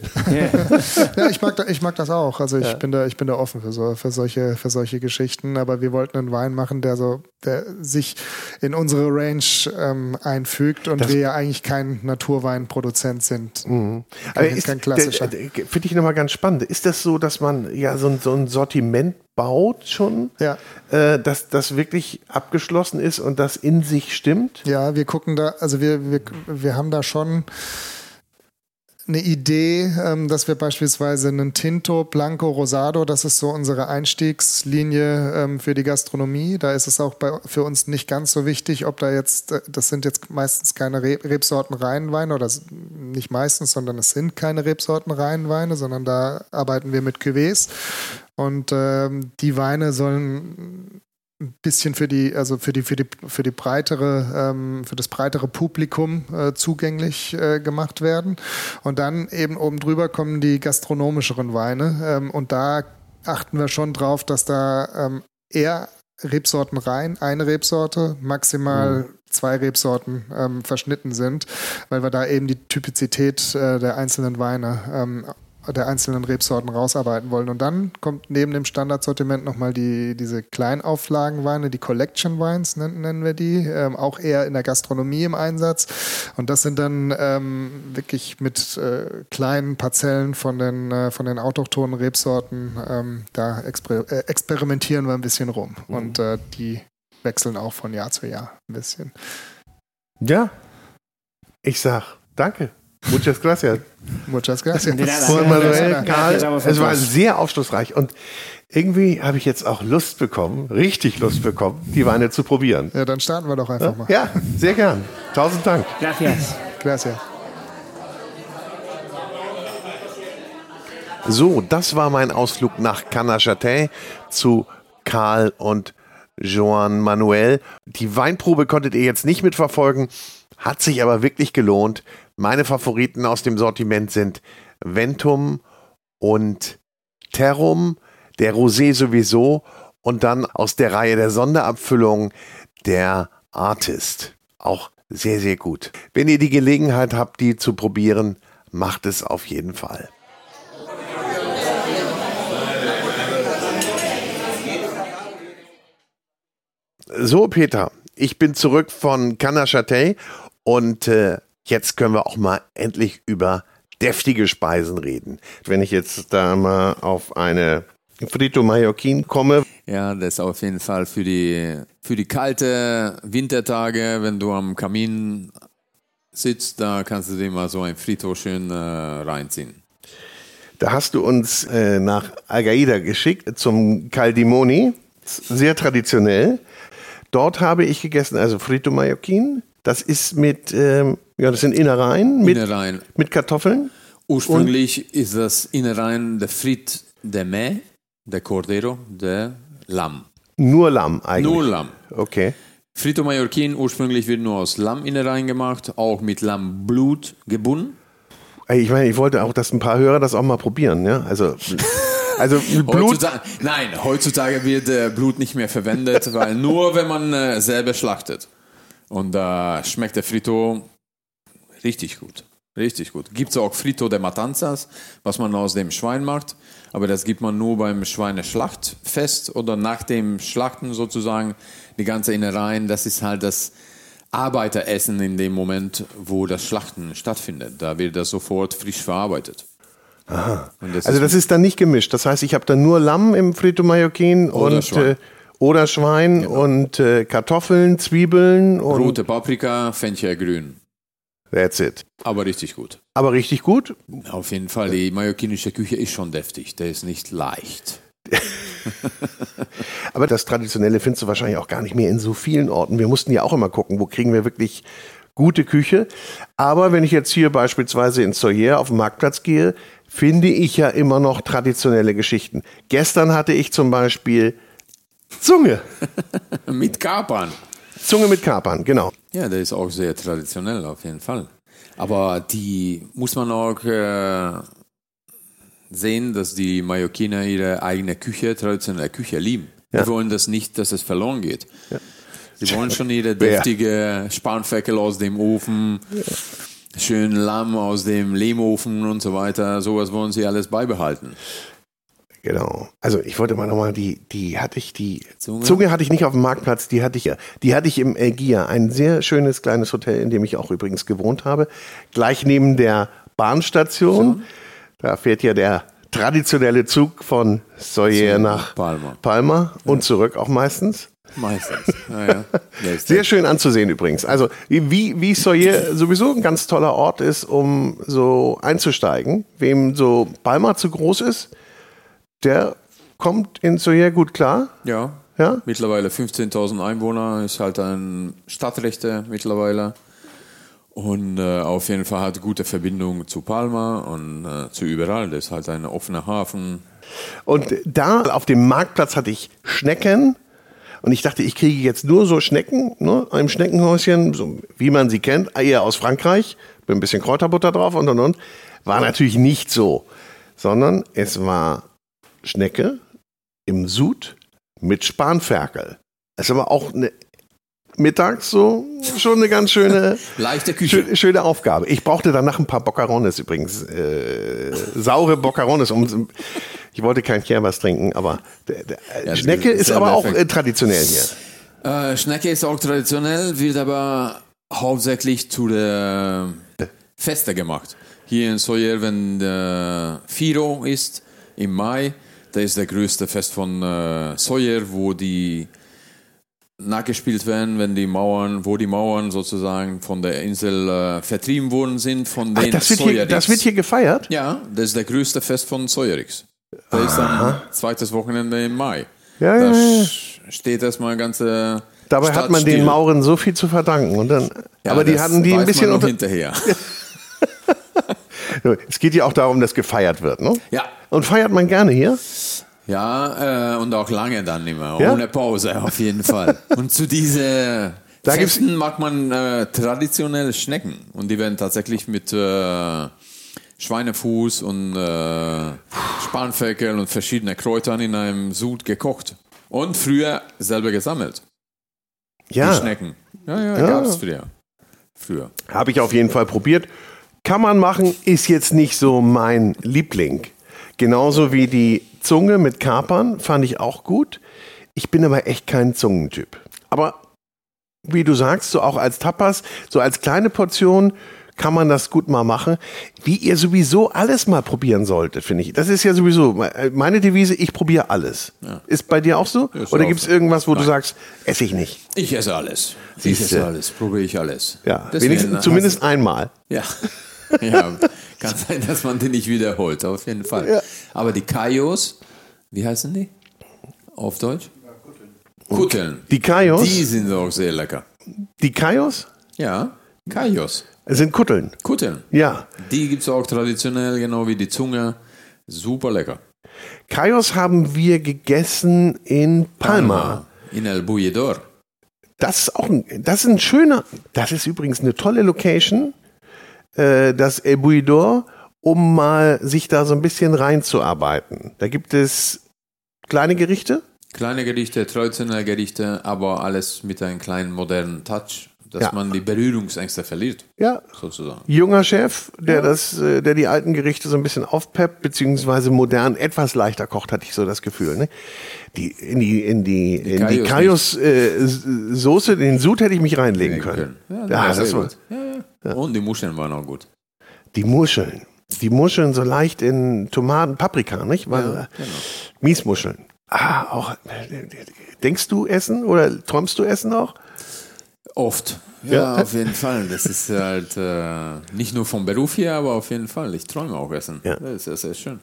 ja, ich mag, ich mag das auch. Also ich ja. bin da, ich bin da offen für, so, für, solche, für solche Geschichten. Aber wir wollten einen Wein machen, der so, der sich in unsere Range ähm, einfügt und das wir ja eigentlich kein Naturweinproduzent sind. Mhm.
Kein, ist, kein klassischer. Finde ich nochmal ganz spannend. Ist das so, dass man ja so, so ein Sortiment baut schon,
ja.
äh, dass das wirklich abgeschlossen ist und das in sich stimmt?
Ja, wir gucken da, also wir, wir, wir haben da schon eine Idee, ähm, dass wir beispielsweise einen Tinto, Blanco, Rosado, das ist so unsere Einstiegslinie ähm, für die Gastronomie. Da ist es auch bei, für uns nicht ganz so wichtig, ob da jetzt, äh, das sind jetzt meistens keine Re Rebsorten Reihenweine oder nicht meistens, sondern es sind keine Rebsorten Reihenweine, sondern da arbeiten wir mit Cuvées. Und ähm, die Weine sollen ein bisschen für die, also für die, für die, für die breitere, ähm, für das breitere Publikum äh, zugänglich äh, gemacht werden. Und dann eben oben drüber kommen die gastronomischeren Weine. Ähm, und da achten wir schon drauf, dass da ähm, eher Rebsorten rein, eine Rebsorte, maximal mhm. zwei Rebsorten ähm, verschnitten sind, weil wir da eben die Typizität äh, der einzelnen Weine ähm, der einzelnen Rebsorten rausarbeiten wollen. Und dann kommt neben dem Standardsortiment nochmal die, diese Kleinauflagenweine, die Collection Wines nennen, nennen wir die, ähm, auch eher in der Gastronomie im Einsatz. Und das sind dann ähm, wirklich mit äh, kleinen Parzellen von den, äh, von den autochthonen Rebsorten, ähm, da exper äh, experimentieren wir ein bisschen rum. Mhm. Und äh, die wechseln auch von Jahr zu Jahr ein bisschen.
Ja, ich sag danke. Muchas gracias.
Muchas gracias.
Juan Manuel, Karl, es war sehr aufschlussreich und irgendwie habe ich jetzt auch Lust bekommen, richtig Lust bekommen, die Weine zu probieren.
Ja, dann starten wir doch einfach mal.
Ja, sehr gern. Tausend Dank.
Gracias.
Gracias.
So, das war mein Ausflug nach Canachatin zu Karl und Joan Manuel. Die Weinprobe konntet ihr jetzt nicht mitverfolgen, hat sich aber wirklich gelohnt. Meine Favoriten aus dem Sortiment sind Ventum und Terrum, der Rosé sowieso und dann aus der Reihe der Sonderabfüllung der Artist. Auch sehr, sehr gut. Wenn ihr die Gelegenheit habt, die zu probieren, macht es auf jeden Fall. So, Peter, ich bin zurück von Canachatay und äh, jetzt können wir auch mal endlich über deftige Speisen reden. Wenn ich jetzt da mal auf eine Frito Mallorquin komme.
Ja, das ist auf jeden Fall für die, für die kalte Wintertage, wenn du am Kamin sitzt, da kannst du dir mal so ein Frito schön äh, reinziehen.
Da hast du uns äh, nach Algaida geschickt zum Caldimoni. Sehr traditionell. Dort habe ich gegessen, also Frito Mallorquin. Das ist mit ähm, ja, das sind Innereien mit,
Innereien.
mit Kartoffeln.
Ursprünglich Und ist das Innereien der Frit de Me, der Cordero, der Lamm.
Nur Lamm eigentlich?
Nur Lamm.
Okay.
Frito Mallorquin ursprünglich wird nur aus Lamminnereien gemacht, auch mit Lammblut gebunden.
Ich meine, ich wollte auch, dass ein paar Hörer das auch mal probieren. Ja? Also, also Blut.
Heutzutage, nein, heutzutage wird äh, Blut nicht mehr verwendet, weil nur wenn man äh, selber schlachtet. Und da äh, schmeckt der Frito Richtig gut. Richtig gut. Gibt es auch Frito de Matanzas, was man aus dem Schwein macht. Aber das gibt man nur beim Schweineschlachtfest oder nach dem Schlachten sozusagen. Die ganze Innereien, das ist halt das Arbeiteressen in dem Moment, wo das Schlachten stattfindet. Da wird das sofort frisch verarbeitet.
Aha. Das also das ist dann nicht gemischt. Das heißt, ich habe dann nur Lamm im Frito Mallorquin und Schwein. Äh, oder Schwein genau. und äh, Kartoffeln, Zwiebeln und
rote Paprika, Fenchelgrün.
That's it.
Aber richtig gut.
Aber richtig gut?
Auf jeden Fall. Die mallorquinische Küche ist schon deftig. Der ist nicht leicht.
Aber das Traditionelle findest du wahrscheinlich auch gar nicht mehr in so vielen Orten. Wir mussten ja auch immer gucken, wo kriegen wir wirklich gute Küche. Aber wenn ich jetzt hier beispielsweise in Soyer auf den Marktplatz gehe, finde ich ja immer noch traditionelle Geschichten. Gestern hatte ich zum Beispiel Zunge.
mit Kapern.
Zunge mit Kapern, genau.
Ja, der ist auch sehr traditionell auf jeden Fall. Aber die muss man auch äh, sehen, dass die Mallorquiner ihre eigene Küche, traditionelle Küche lieben. Ja. Die wollen das nicht, dass es verloren geht. Ja. Sie wollen schon ihre deftige Spanferkel aus dem Ofen, ja. schön Lamm aus dem Lehmofen und so weiter. Sowas wollen sie alles beibehalten.
Genau. Also ich wollte mal nochmal, die, die hatte ich, die Zunge? Zunge hatte ich nicht auf dem Marktplatz, die hatte ich ja. Die hatte ich im Elgia, ein sehr schönes kleines Hotel, in dem ich auch übrigens gewohnt habe. Gleich neben der Bahnstation. So. Da fährt ja der traditionelle Zug von Soyer nach Palma, Palma und ja. zurück auch meistens.
Meistens. Ja, ja.
Sehr schön anzusehen übrigens. Also wie, wie Soyer sowieso ein ganz toller Ort ist, um so einzusteigen. Wem so Palma zu groß ist, der kommt in Soyer gut klar.
Ja. ja? Mittlerweile 15.000 Einwohner, ist halt ein Stadtrechte mittlerweile. Und äh, auf jeden Fall hat gute Verbindung zu Palma und äh, zu überall. Das ist halt ein offener Hafen.
Und da auf dem Marktplatz hatte ich Schnecken. Und ich dachte, ich kriege jetzt nur so Schnecken, ne, im Schneckenhäuschen, so wie man sie kennt, eher aus Frankreich, mit ein bisschen Kräuterbutter drauf und und und. War natürlich nicht so, sondern es war Schnecke im Sud mit Spanferkel. Das ist aber auch eine mittags so schon eine ganz schöne
leichte Küche.
Schö schöne Aufgabe. Ich brauchte danach ein paar Boccarones übrigens, äh, saure Boccarones. Um, ich wollte kein Chiamas trinken, aber der, der ja, Schnecke ist aber auch äh, traditionell hier.
Äh, Schnecke ist auch traditionell, wird aber hauptsächlich zu der Feste gemacht. Hier in Soyer, wenn der Firo ist im Mai, das ist der größte Fest von äh, Sawyer, wo die nachgespielt werden, wenn die Mauern, wo die Mauern sozusagen von der Insel äh, vertrieben worden sind von den
Ach, das, wird hier, das wird hier gefeiert?
Ja, das ist der größte Fest von Sawyerix. Das Aha. ist am zweites Wochenende im Mai.
Ja, da ja, ja.
steht erstmal ganze
Dabei
Stadt
hat man den Mauren so viel zu verdanken. Und dann,
ja,
aber die hatten die ein bisschen
unter hinterher.
es geht ja auch darum, dass gefeiert wird, ne?
Ja.
Und feiert man gerne hier?
Ja, äh, und auch lange dann immer, ja? ohne Pause auf jeden Fall. und zu diesen da Festen mag man äh, traditionelle Schnecken und die werden tatsächlich mit äh, Schweinefuß und äh, Spanferkel und verschiedene Kräutern in einem Sud gekocht und früher selber gesammelt.
Ja.
Die Schnecken. Ja, ja, ja. gab es früher. früher.
Habe ich auf jeden Fall probiert. Kann man machen, ist jetzt nicht so mein Liebling. Genauso wie die Zunge mit Kapern fand ich auch gut. Ich bin aber echt kein Zungentyp. Aber wie du sagst, so auch als Tapas, so als kleine Portion kann man das gut mal machen. Wie ihr sowieso alles mal probieren solltet, finde ich. Das ist ja sowieso meine Devise, ich probiere alles. Ja. Ist bei dir auch so? Ist Oder gibt es irgendwas, wo Nein. du sagst, esse ich nicht?
Ich esse alles. Ich esse alles, probiere ich alles.
Ja, wenigstens, zumindest einmal.
Ja. ja, kann sein, dass man den nicht wiederholt, auf jeden Fall. Ja. Aber die Kaios, wie heißen die auf Deutsch? Kutteln.
Die Kaios?
Die sind auch sehr lecker.
Die Kaios?
Ja, Kaios.
Es sind Kutteln.
Kutteln.
Ja.
Die gibt es auch traditionell, genau wie die Zunge. Super lecker.
Kaios haben wir gegessen in Palma. Palma
in El Bulledor.
Das ist auch ein, das ist ein schöner, das ist übrigens eine tolle Location äh, das El Buidor, um mal sich da so ein bisschen reinzuarbeiten. Da gibt es kleine Gerichte.
Kleine Gerichte, traditionelle Gerichte, aber alles mit einem kleinen modernen Touch. Dass
Ja.
man die Berührungsängste verliert,
Ja,
sozusagen.
junger Chef, der das, äh, der die alten Gerichte so ein bisschen aufpeppt, beziehungsweise modern etwas leichter kocht, hatte ich so das Gefühl. Ne? Die, in die, in die, in die
Kaios
äh, Soße, den Sud hätte ich mich reinlegen können.
Ja,
Ja,
das war. Ja, ja. Und die Muscheln waren auch gut.
die Muscheln. Die Muscheln so leicht in Tomaten, Paprika, nicht? Weil,
genau.
Miesmuscheln. Ah, auch. äh, Denkst du Essen oder träumst du Essen auch?
Oft.
Ja.
Ja, auf jeden Fall. Das ist halt äh, nicht nur vom Beruf her, aber auf jeden Fall. Ich träume auch Essen.
Ja.
Das ist sehr, sehr schön.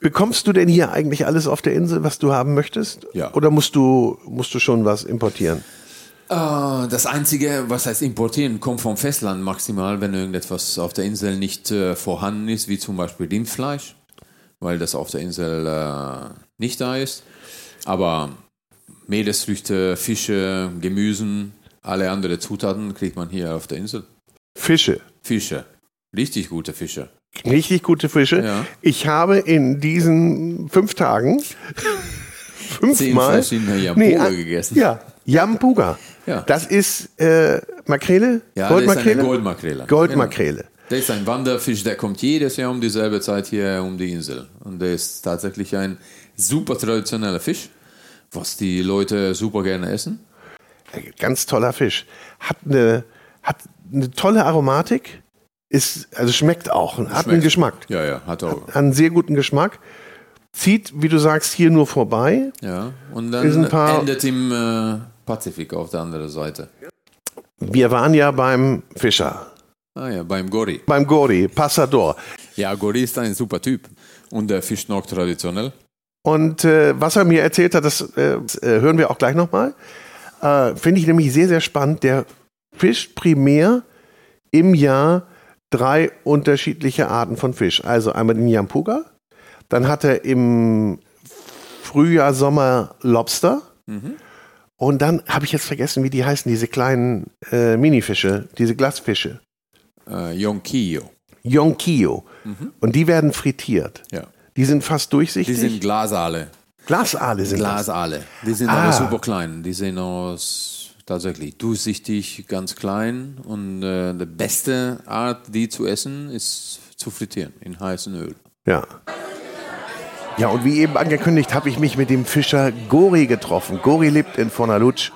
Bekommst du denn hier eigentlich alles auf der Insel, was du haben möchtest?
Ja.
Oder musst du, musst du schon was importieren?
Äh, das Einzige, was heißt importieren, kommt vom Festland maximal, wenn irgendetwas auf der Insel nicht äh, vorhanden ist, wie zum Beispiel Rindfleisch, weil das auf der Insel äh, nicht da ist. Aber Meeresfrüchte, Fische, Gemüsen, alle anderen Zutaten kriegt man hier auf der Insel.
Fische.
Fische, richtig gute Fische.
Richtig gute Fische.
Ja.
Ich habe in diesen fünf Tagen fünfmal äh,
gegessen.
Ja, Jampuga.
Ja.
Das ist äh, Makrele?
Ja,
Goldmakrele?
Goldmakrele.
Goldmakrele.
Genau. Der ist ein Wanderfisch, der kommt jedes Jahr um dieselbe Zeit hier um die Insel. Und der ist tatsächlich ein super traditioneller Fisch, was die Leute super gerne essen.
Ganz toller Fisch. Hat eine, hat eine tolle Aromatik. Ist, also schmeckt auch. Hat einen
Schmeckt.
Geschmack.
Ja, ja, hat auch.
Hat einen sehr guten Geschmack. Zieht, wie du sagst, hier nur vorbei.
Ja. Und dann
ein paar-
endet im äh, Pazifik auf der anderen Seite.
Wir waren ja beim Fischer.
Ah ja, beim Gori.
Beim Gori, Passador.
Ja, Gori ist ein super Typ. Und der fischt noch traditionell.
Und äh, was er mir erzählt hat, das äh, äh, hören wir auch gleich nochmal. Äh, Finde ich nämlich sehr, sehr spannend. Der fischt primär im Jahr drei unterschiedliche Arten von Fisch. Also einmal den Yampuga, dann hat er im Frühjahr, Sommer Lobster. Und dann habe ich jetzt vergessen, wie die heißen, diese kleinen äh, Minifische, diese Glasfische.
Äh, Yonkio.
Yonkio. Und die werden frittiert.
Ja.
Die sind fast
Die
durchsichtig.
sind Glasale.
Glasale sind das.
Glasale. Die sind
Ah.
aber super klein. Die sehen aus tatsächlich durchsichtig, ganz klein. Und äh, die beste Art, die zu essen, ist zu frittieren in heißem Öl.
Ja. Ja, und wie eben angekündigt, habe ich mich mit dem Fischer Gori getroffen. Gori lebt in Fornalutsch,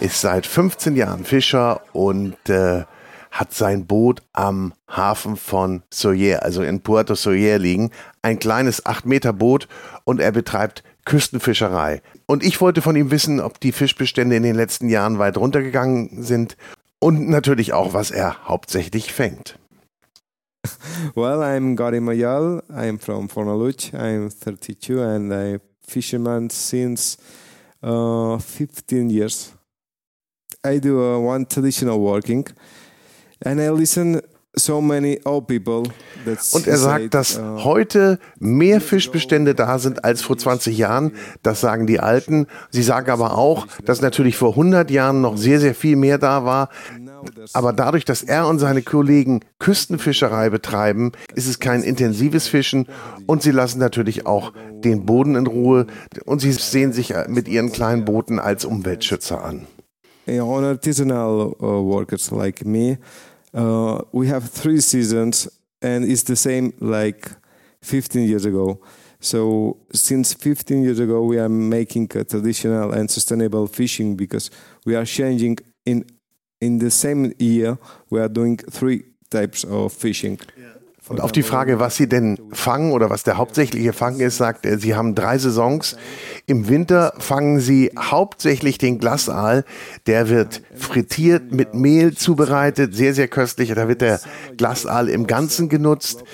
ist seit 15 Jahren Fischer und äh, hat sein Boot am Hafen von Soyer, also in Puerto Soyer liegen. Ein kleines 8-Meter-Boot und er betreibt Küstenfischerei. Und ich wollte von ihm wissen, ob die Fischbestände in den letzten Jahren weit runtergegangen sind und natürlich auch, was er hauptsächlich fängt.
Well, I'm Gary Mayal. I'm from Fornaluch. I'm 32 and I'm fisherman since uh, 15 years. I do uh, one traditional working, and I listen so people.
Und er sagt, dass
uh,
heute mehr Fischbestände da sind als vor 20 Jahren. Das sagen die Alten. Sie sagen aber auch, dass natürlich vor 100 Jahren noch sehr, sehr viel mehr da war. Aber dadurch, dass er und seine Kollegen Küstenfischerei betreiben, ist es kein intensives Fischen und sie lassen natürlich auch den Boden in Ruhe und sie sehen sich mit ihren kleinen Booten als Umweltschützer an.
on artisanal uh, workers like me, uh, we have three seasons, and it's the same like 15 years ago. So since 15 years ago, we are making a traditional and sustainable fishing because we are changing in in the same year. We are doing three types of fishing.
Und auf die Frage, was sie denn fangen oder was der hauptsächliche Fang ist, sagt er, sie haben drei Saisons. Im Winter fangen sie hauptsächlich den Glasaal. Der wird frittiert, mit Mehl zubereitet, sehr, sehr köstlich. Da wird der Glasaal im Ganzen genutzt.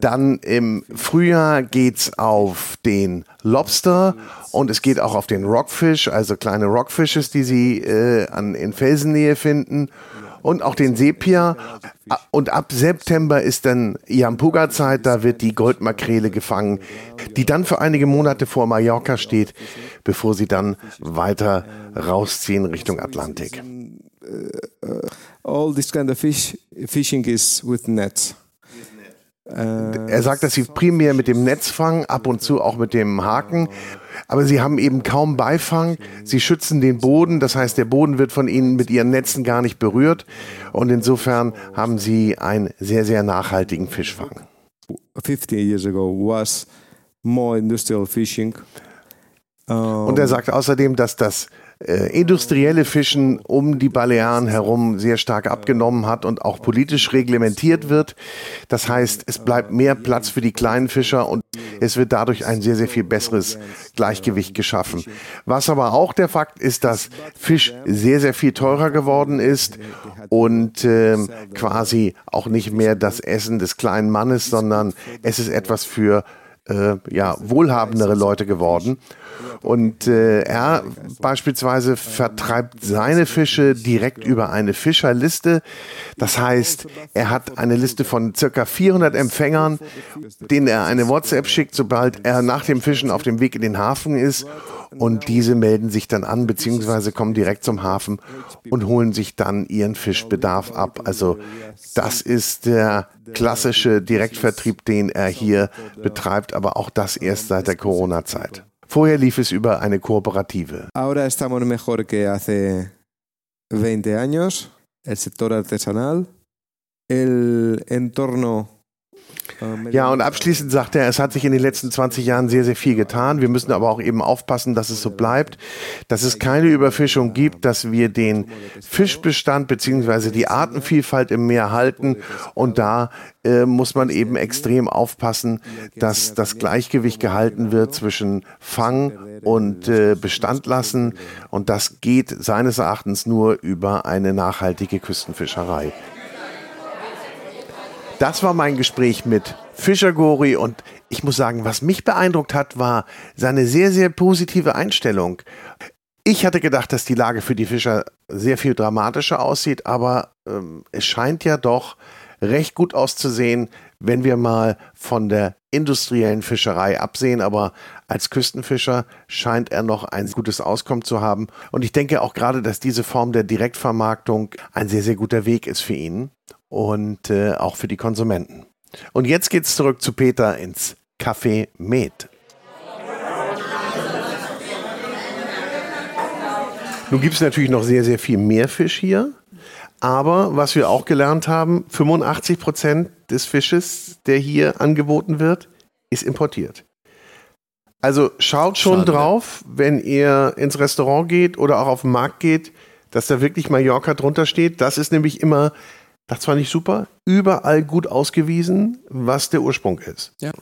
Dann im Frühjahr geht's auf den Lobster und es geht auch auf den Rockfish, also kleine Rockfishes, die sie äh, an, in Felsennähe finden und auch den Sepia. Und ab September ist dann Yampuga-Zeit, da wird die Goldmakrele gefangen, die dann für einige Monate vor Mallorca steht, bevor sie dann weiter rausziehen Richtung Atlantik.
All this kind of fish fishing is with nets.
Er sagt, dass sie primär mit dem Netz fangen, ab und zu auch mit dem Haken. Aber sie haben eben kaum Beifang. Sie schützen den Boden. Das heißt, der Boden wird von ihnen mit ihren Netzen gar nicht berührt. Und insofern haben sie einen sehr, sehr nachhaltigen Fischfang.
50 years ago was more industrial fishing.
Und er sagt außerdem, dass das äh, industrielle Fischen um die Balearen herum sehr stark abgenommen hat und auch politisch reglementiert wird. Das heißt, es bleibt mehr Platz für die kleinen Fischer und es wird dadurch ein sehr, sehr viel besseres Gleichgewicht geschaffen. Was aber auch der Fakt ist, dass Fisch sehr, sehr viel teurer geworden ist und äh, quasi auch nicht mehr das Essen des kleinen Mannes, sondern es ist etwas für äh, ja, wohlhabendere Leute geworden. Und äh, er beispielsweise vertreibt seine Fische direkt über eine Fischerliste. Das heißt, er hat eine Liste von circa 400 Empfängern, denen er eine WhatsApp schickt, sobald er nach dem Fischen auf dem Weg in den Hafen ist. Und diese melden sich dann an, beziehungsweise kommen direkt zum Hafen und holen sich dann ihren Fischbedarf ab. Also das ist der klassische Direktvertrieb, den er hier betreibt, aber auch das erst seit der Corona-Zeit. Vorher lief es über eine Kooperative.
Ahora estamos mejor que hace 20 años. El sector artesanal, el entorno
Ja, und abschließend sagt er, es hat sich in den letzten 20 Jahren sehr, sehr viel getan. Wir müssen aber auch eben aufpassen, dass es so bleibt, dass es keine Überfischung gibt, dass wir den Fischbestand beziehungsweise die Artenvielfalt im Meer halten. Und da äh, muss man eben extrem aufpassen, dass das Gleichgewicht gehalten wird zwischen Fang und äh, Bestand lassen. Und das geht seines Erachtens nur über eine nachhaltige Küstenfischerei. Das war mein Gespräch mit Fischer Gori und ich muss sagen, was mich beeindruckt hat, war seine sehr, sehr positive Einstellung. Ich hatte gedacht, dass die Lage für die Fischer sehr viel dramatischer aussieht, aber ähm, es scheint ja doch recht gut auszusehen, wenn wir mal von der industriellen Fischerei absehen. Aber als Küstenfischer scheint er noch ein gutes Auskommen zu haben. Und ich denke auch gerade, dass diese Form der Direktvermarktung ein sehr, sehr guter Weg ist für ihn und äh, auch für die Konsumenten. Und jetzt geht's zurück zu Peter ins Café Med. Nun gibt es natürlich noch sehr, sehr viel mehr Fisch hier. Aber was wir auch gelernt haben, 85 Prozent des Fisches, der hier angeboten wird, ist importiert. Also schaut schon
Schade.
drauf, wenn ihr ins Restaurant geht oder auch auf den Markt geht, dass da wirklich Mallorca drunter steht. Das ist nämlich immer, das fand ich super, überall gut ausgewiesen, was der Ursprung ist.
Ja.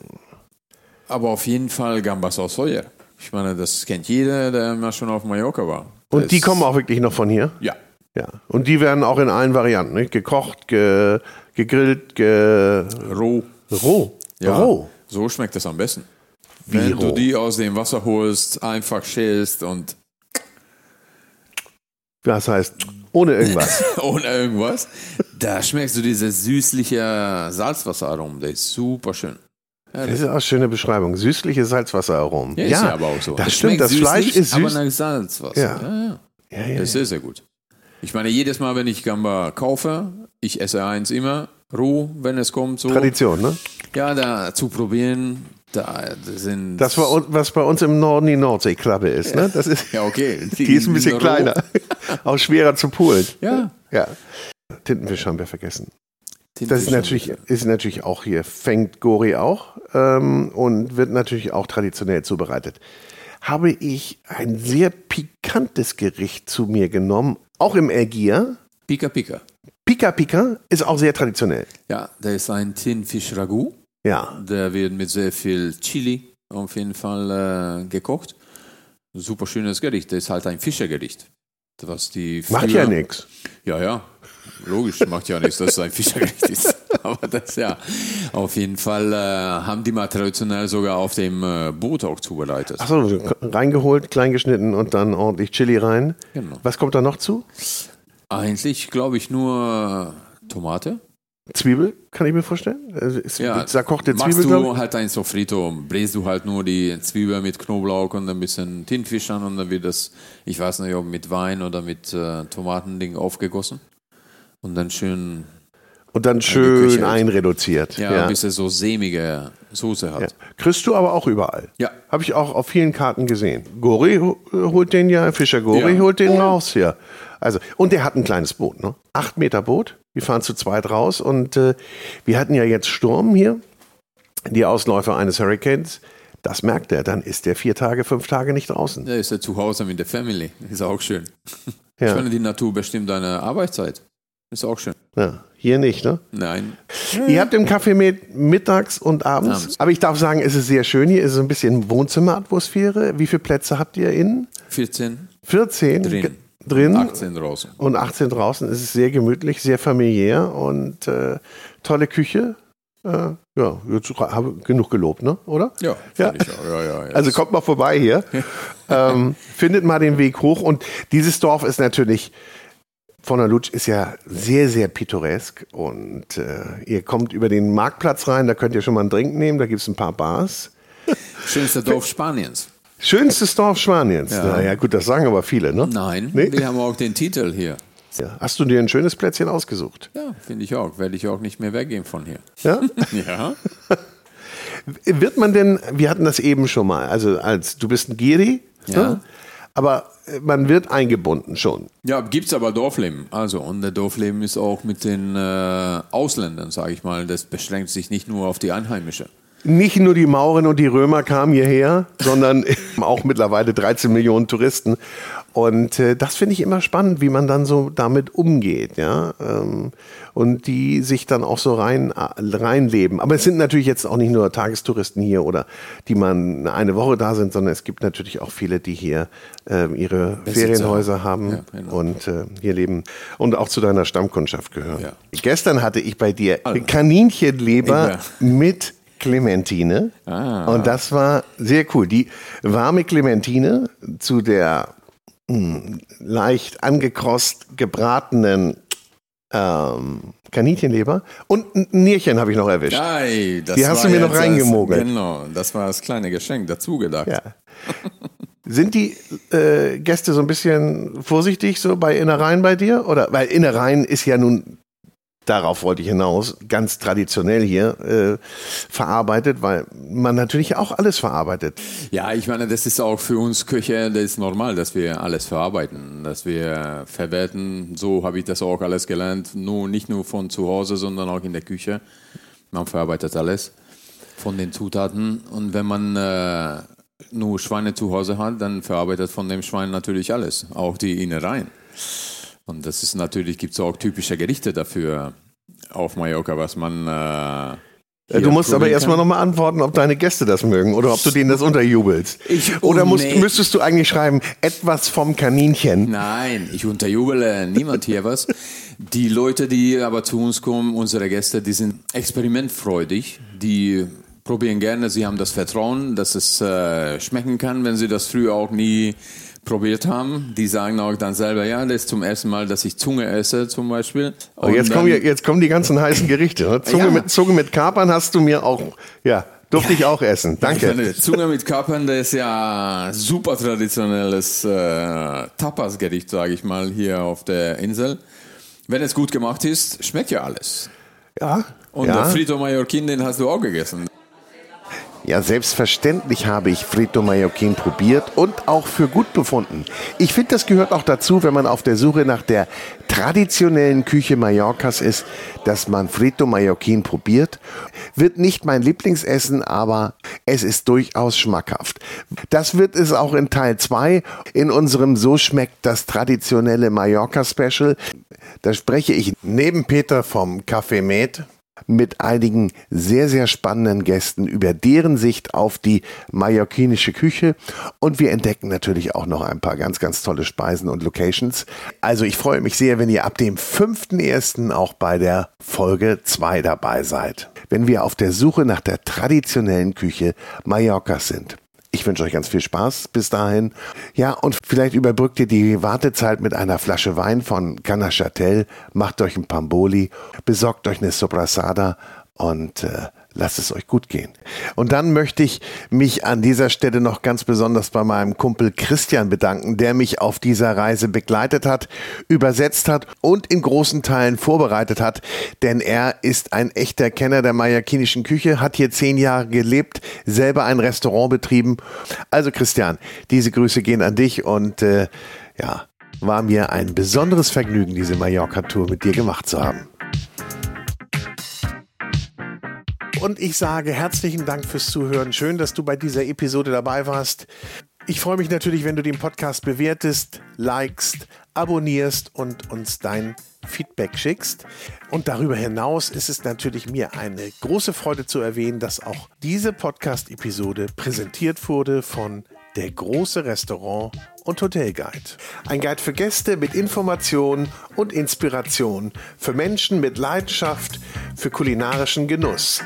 Aber auf jeden Fall Gambas aus Soja. Ich meine, das kennt jeder, der mal schon auf Mallorca war.
Und
Das-
die kommen auch wirklich noch von hier?
Ja.
Ja. Und die werden auch in allen Varianten, nicht? gekocht, ge, gegrillt, ge,
Roh.
roh.
Ja.
Roh.
So schmeckt es am besten.
Wie
Wenn
roh?
du die aus dem Wasser holst, einfach schälst und
Das heißt, ohne irgendwas.
ohne irgendwas, da schmeckst du dieses süßliche Salzwasseraromen. Der ist super schön.
Das ist auch eine schöne Beschreibung. Süßliche Salzwasseraromen.
Ja, ist ja aber auch so.
Das
Es
stimmt, das Fleisch
süßlich,
ist süß.
Aber nach Salzwasser.
Ja.
Ja. Ja,
Ja, ja,
Das ist sehr, sehr gut. Ich meine, jedes Mal, wenn ich Gamba kaufe, ich esse eins immer roh, wenn es kommt. So.
Tradition, ne?
Ja, da zu probieren, da sind.
Das war, was bei uns im Norden die Nordseekrabbe ist, ne? Das ist,
Ja, okay.
die ist ein bisschen kleiner. auch schwerer zu poolen.
Ja.
Ja. Tintenfisch haben wir vergessen. Das ist natürlich, ist natürlich auch hier, fängt Gori auch ähm, und wird natürlich auch traditionell zubereitet. Habe ich ein sehr pikantes Gericht zu mir genommen, auch im Elgier.
Pika Pika.
Pika Pika ist auch sehr traditionell.
Ja, da ist ein Tintenfisch-Ragout.
Ja.
Der wird mit sehr viel Chili auf jeden Fall äh, gekocht. Super schönes Gericht. Das ist halt ein Fischergericht. Was die
Macht ja nichts.
Ja, ja. Logisch, macht ja nichts, dass es ein Fischergericht ist. Aber das ja. Auf jeden Fall äh, haben die mal traditionell sogar auf dem äh, Boot auch zubereitet.
Achso, so reingeholt, klein geschnitten und dann ordentlich Chili rein.
Genau.
Was kommt da noch zu?
Eigentlich glaube ich nur Tomate.
Zwiebel, kann ich mir vorstellen. Also ist
Ja,
zerkochte
machst
Zwiebel,
du
glaube ich.
halt ein Sofrito, brätst du halt nur die Zwiebel mit Knoblauch und ein bisschen Tintenfisch an und dann wird das, ich weiß nicht, ob mit Wein oder mit äh, Tomatending aufgegossen. Und dann schön
Und dann schön
Angeküchelt.
einreduziert.
Ja,
Ja.
bis es so sämige Soße hat.
Ja. Kriegst du aber auch überall.
Ja.
Habe ich auch auf vielen Karten gesehen. Gori ho- holt den ja, Fischer Gori
Ja.
holt den raus hier. Also, und der hat ein kleines Boot, ne? Acht Meter Boot. Wir fahren zu zweit raus und äh, wir hatten ja jetzt Sturm hier, die Ausläufer eines Hurricanes. Das merkt er, dann ist der vier Tage, fünf Tage nicht draußen.
Da ist er zu Hause mit der Family. Ist auch schön.
Ja.
Ich finde, die Natur bestimmt deine Arbeitszeit. Ist auch schön.
Ja, hier nicht, ne?
Nein.
Ihr habt im Café mit mittags und abends.
Abends.
Aber ich darf sagen, es ist sehr schön hier. Es ist ein bisschen Wohnzimmeratmosphäre. Wie viele Plätze habt ihr innen?
14
14
Drin.
Drin
18 draußen.
und 18 draußen. Es ist sehr gemütlich, sehr familiär und äh, tolle Küche. Äh, ja, jetzt habe genug gelobt, ne? Oder?
Ja,
Ja.
finde ich auch. Ja, ja, ja.
Also kommt mal vorbei hier. ähm, findet mal den Weg hoch. Und dieses Dorf ist natürlich, von der Lutsch ist ja sehr, sehr pittoresk. Und äh, ihr kommt über den Marktplatz rein, da könnt ihr schon mal einen Drink nehmen, da gibt es ein paar Bars.
Schönste Dorf Spaniens.
Schönstes Dorf Spaniens.
Ja.
Na ja, gut, das sagen aber viele, ne?
Nein,
Nee?
wir haben auch den Titel hier.
Ja. Hast du dir ein schönes Plätzchen ausgesucht?
Ja, finde ich auch. Werde ich auch nicht mehr weggehen von hier.
Ja?
Ja.
Wird man denn, wir hatten das eben schon mal, also als du bist ein Giri,
Ja.
ne? aber äh, man wird eingebunden schon.
Ja, gibt's aber Dorfleben. Also, und der Dorfleben ist auch mit den äh, Ausländern, sage ich mal. Das beschränkt sich nicht nur auf die Einheimische.
Nicht nur die Mauren und die Römer kamen hierher, sondern auch mittlerweile 13 Millionen Touristen. Und äh, das finde ich immer spannend, wie man dann so damit umgeht, ja. Ähm, und die sich dann auch so rein äh, reinleben. Aber es sind natürlich jetzt auch nicht nur Tagestouristen hier oder die man eine Woche da sind, sondern es gibt natürlich auch viele, die hier ähm, ihre
Besitzer
Ferienhäuser haben
Ja, genau.
und äh, hier leben und auch zu deiner Stammkundschaft gehören.
Ja.
Gestern hatte ich bei dir. Kaninchenleber
Ja.
mit Clementine.
Ah.
Und das war sehr cool. Die warme Clementine zu der mh, leicht angekrost gebratenen ähm, Kaninchenleber und ein Nierchen habe ich noch erwischt.
Ei, das
Die hast
war
du mir noch reingemogelt.
Das, genau, das war das kleine Geschenk dazu gedacht.
Ja. Sind die äh, Gäste so ein bisschen vorsichtig so bei Innereien bei dir? Oder weil Innereien ist ja nun, darauf wollte ich hinaus, ganz traditionell hier äh, verarbeitet, weil man natürlich auch alles verarbeitet.
Ja, ich meine, das ist auch für uns Köche, das ist normal, dass wir alles verarbeiten, dass wir verwerten. So habe ich das auch alles gelernt, nur, nicht nur von zu Hause, sondern auch in der Küche. Man verarbeitet alles von den Zutaten. Und wenn man äh, nur Schweine zu Hause hat, dann verarbeitet von dem Schwein natürlich alles, auch die Innereien. Und das ist natürlich, gibt es auch typische Gerichte dafür auf Mallorca, was man. Äh,
Äh, Du musst aber erstmal nochmal antworten, ob deine Gäste das mögen oder ob du denen das unterjubelst.
Ich- oh,
oder musst,
nee.
müsstest du eigentlich schreiben, etwas vom Kaninchen.
Nein, ich unterjubele niemand hier was. Die Leute, die aber zu uns kommen, unsere Gäste, die sind experimentfreudig. Die probieren gerne, sie haben das Vertrauen, dass es äh, schmecken kann, wenn sie das früher auch nie probiert haben. Die sagen auch dann selber, ja, das ist zum ersten Mal, dass ich Zunge esse zum Beispiel.
Und jetzt, kommen, jetzt kommen die ganzen heißen Gerichte. Ne? Zunge,
Ja.
mit, Zunge mit Kapern hast du mir auch, ja, durfte ich auch essen. Danke.
meine, Zunge mit Kapern, das ist ja super traditionelles äh, Tapas-Gericht, sage ich mal, hier auf der Insel. Wenn es gut gemacht ist, schmeckt ja alles.
Ja,
Und
ja.
der Frito Mallorquin, den hast du auch gegessen.
Ja, selbstverständlich habe ich Frito Mallorquin probiert und auch für gut befunden. Ich finde, das gehört auch dazu, wenn man auf der Suche nach der traditionellen Küche Mallorcas ist, dass man Frito Mallorquin probiert. Wird nicht mein Lieblingsessen, aber es ist durchaus schmackhaft. Das wird es auch in Teil 2 in unserem So schmeckt das traditionelle Mallorca Special. Da spreche ich neben Peter vom Café Med mit einigen sehr, sehr spannenden Gästen über deren Sicht auf die mallorquinische Küche. Und wir entdecken natürlich auch noch ein paar ganz, ganz tolle Speisen und Locations. Also ich freue mich sehr, wenn ihr ab dem 5.1. auch bei der Folge 2 dabei seid. Wenn wir auf der Suche nach der traditionellen Küche Mallorcas sind. Ich wünsche euch ganz viel Spaß. Bis dahin. Ja, und vielleicht überbrückt ihr die Wartezeit mit einer Flasche Wein von Canachatel, macht euch ein Pamboli, besorgt euch eine Soprasada und äh, lasst es euch gut gehen. Und dann möchte ich mich an dieser Stelle noch ganz besonders bei meinem Kumpel Christian bedanken, der mich auf dieser Reise begleitet hat, übersetzt hat und in großen Teilen vorbereitet hat, denn er ist ein echter Kenner der mallorquinischen Küche, hat hier zehn Jahre gelebt, selber ein Restaurant betrieben. Also Christian, diese Grüße gehen an dich und äh, ja, war mir ein besonderes Vergnügen, diese Mallorca-Tour mit dir gemacht zu haben. Und ich sage herzlichen Dank fürs Zuhören. Schön, dass du bei dieser Episode dabei warst. Ich freue mich natürlich, wenn du den Podcast bewertest, likest, abonnierst und uns dein Feedback schickst. Und darüber hinaus ist es natürlich mir eine große Freude zu erwähnen, dass auch diese Podcast-Episode präsentiert wurde von der große Restaurant und Hotelguide. Ein Guide für Gäste mit Informationen und Inspiration für Menschen mit Leidenschaft für kulinarischen Genuss.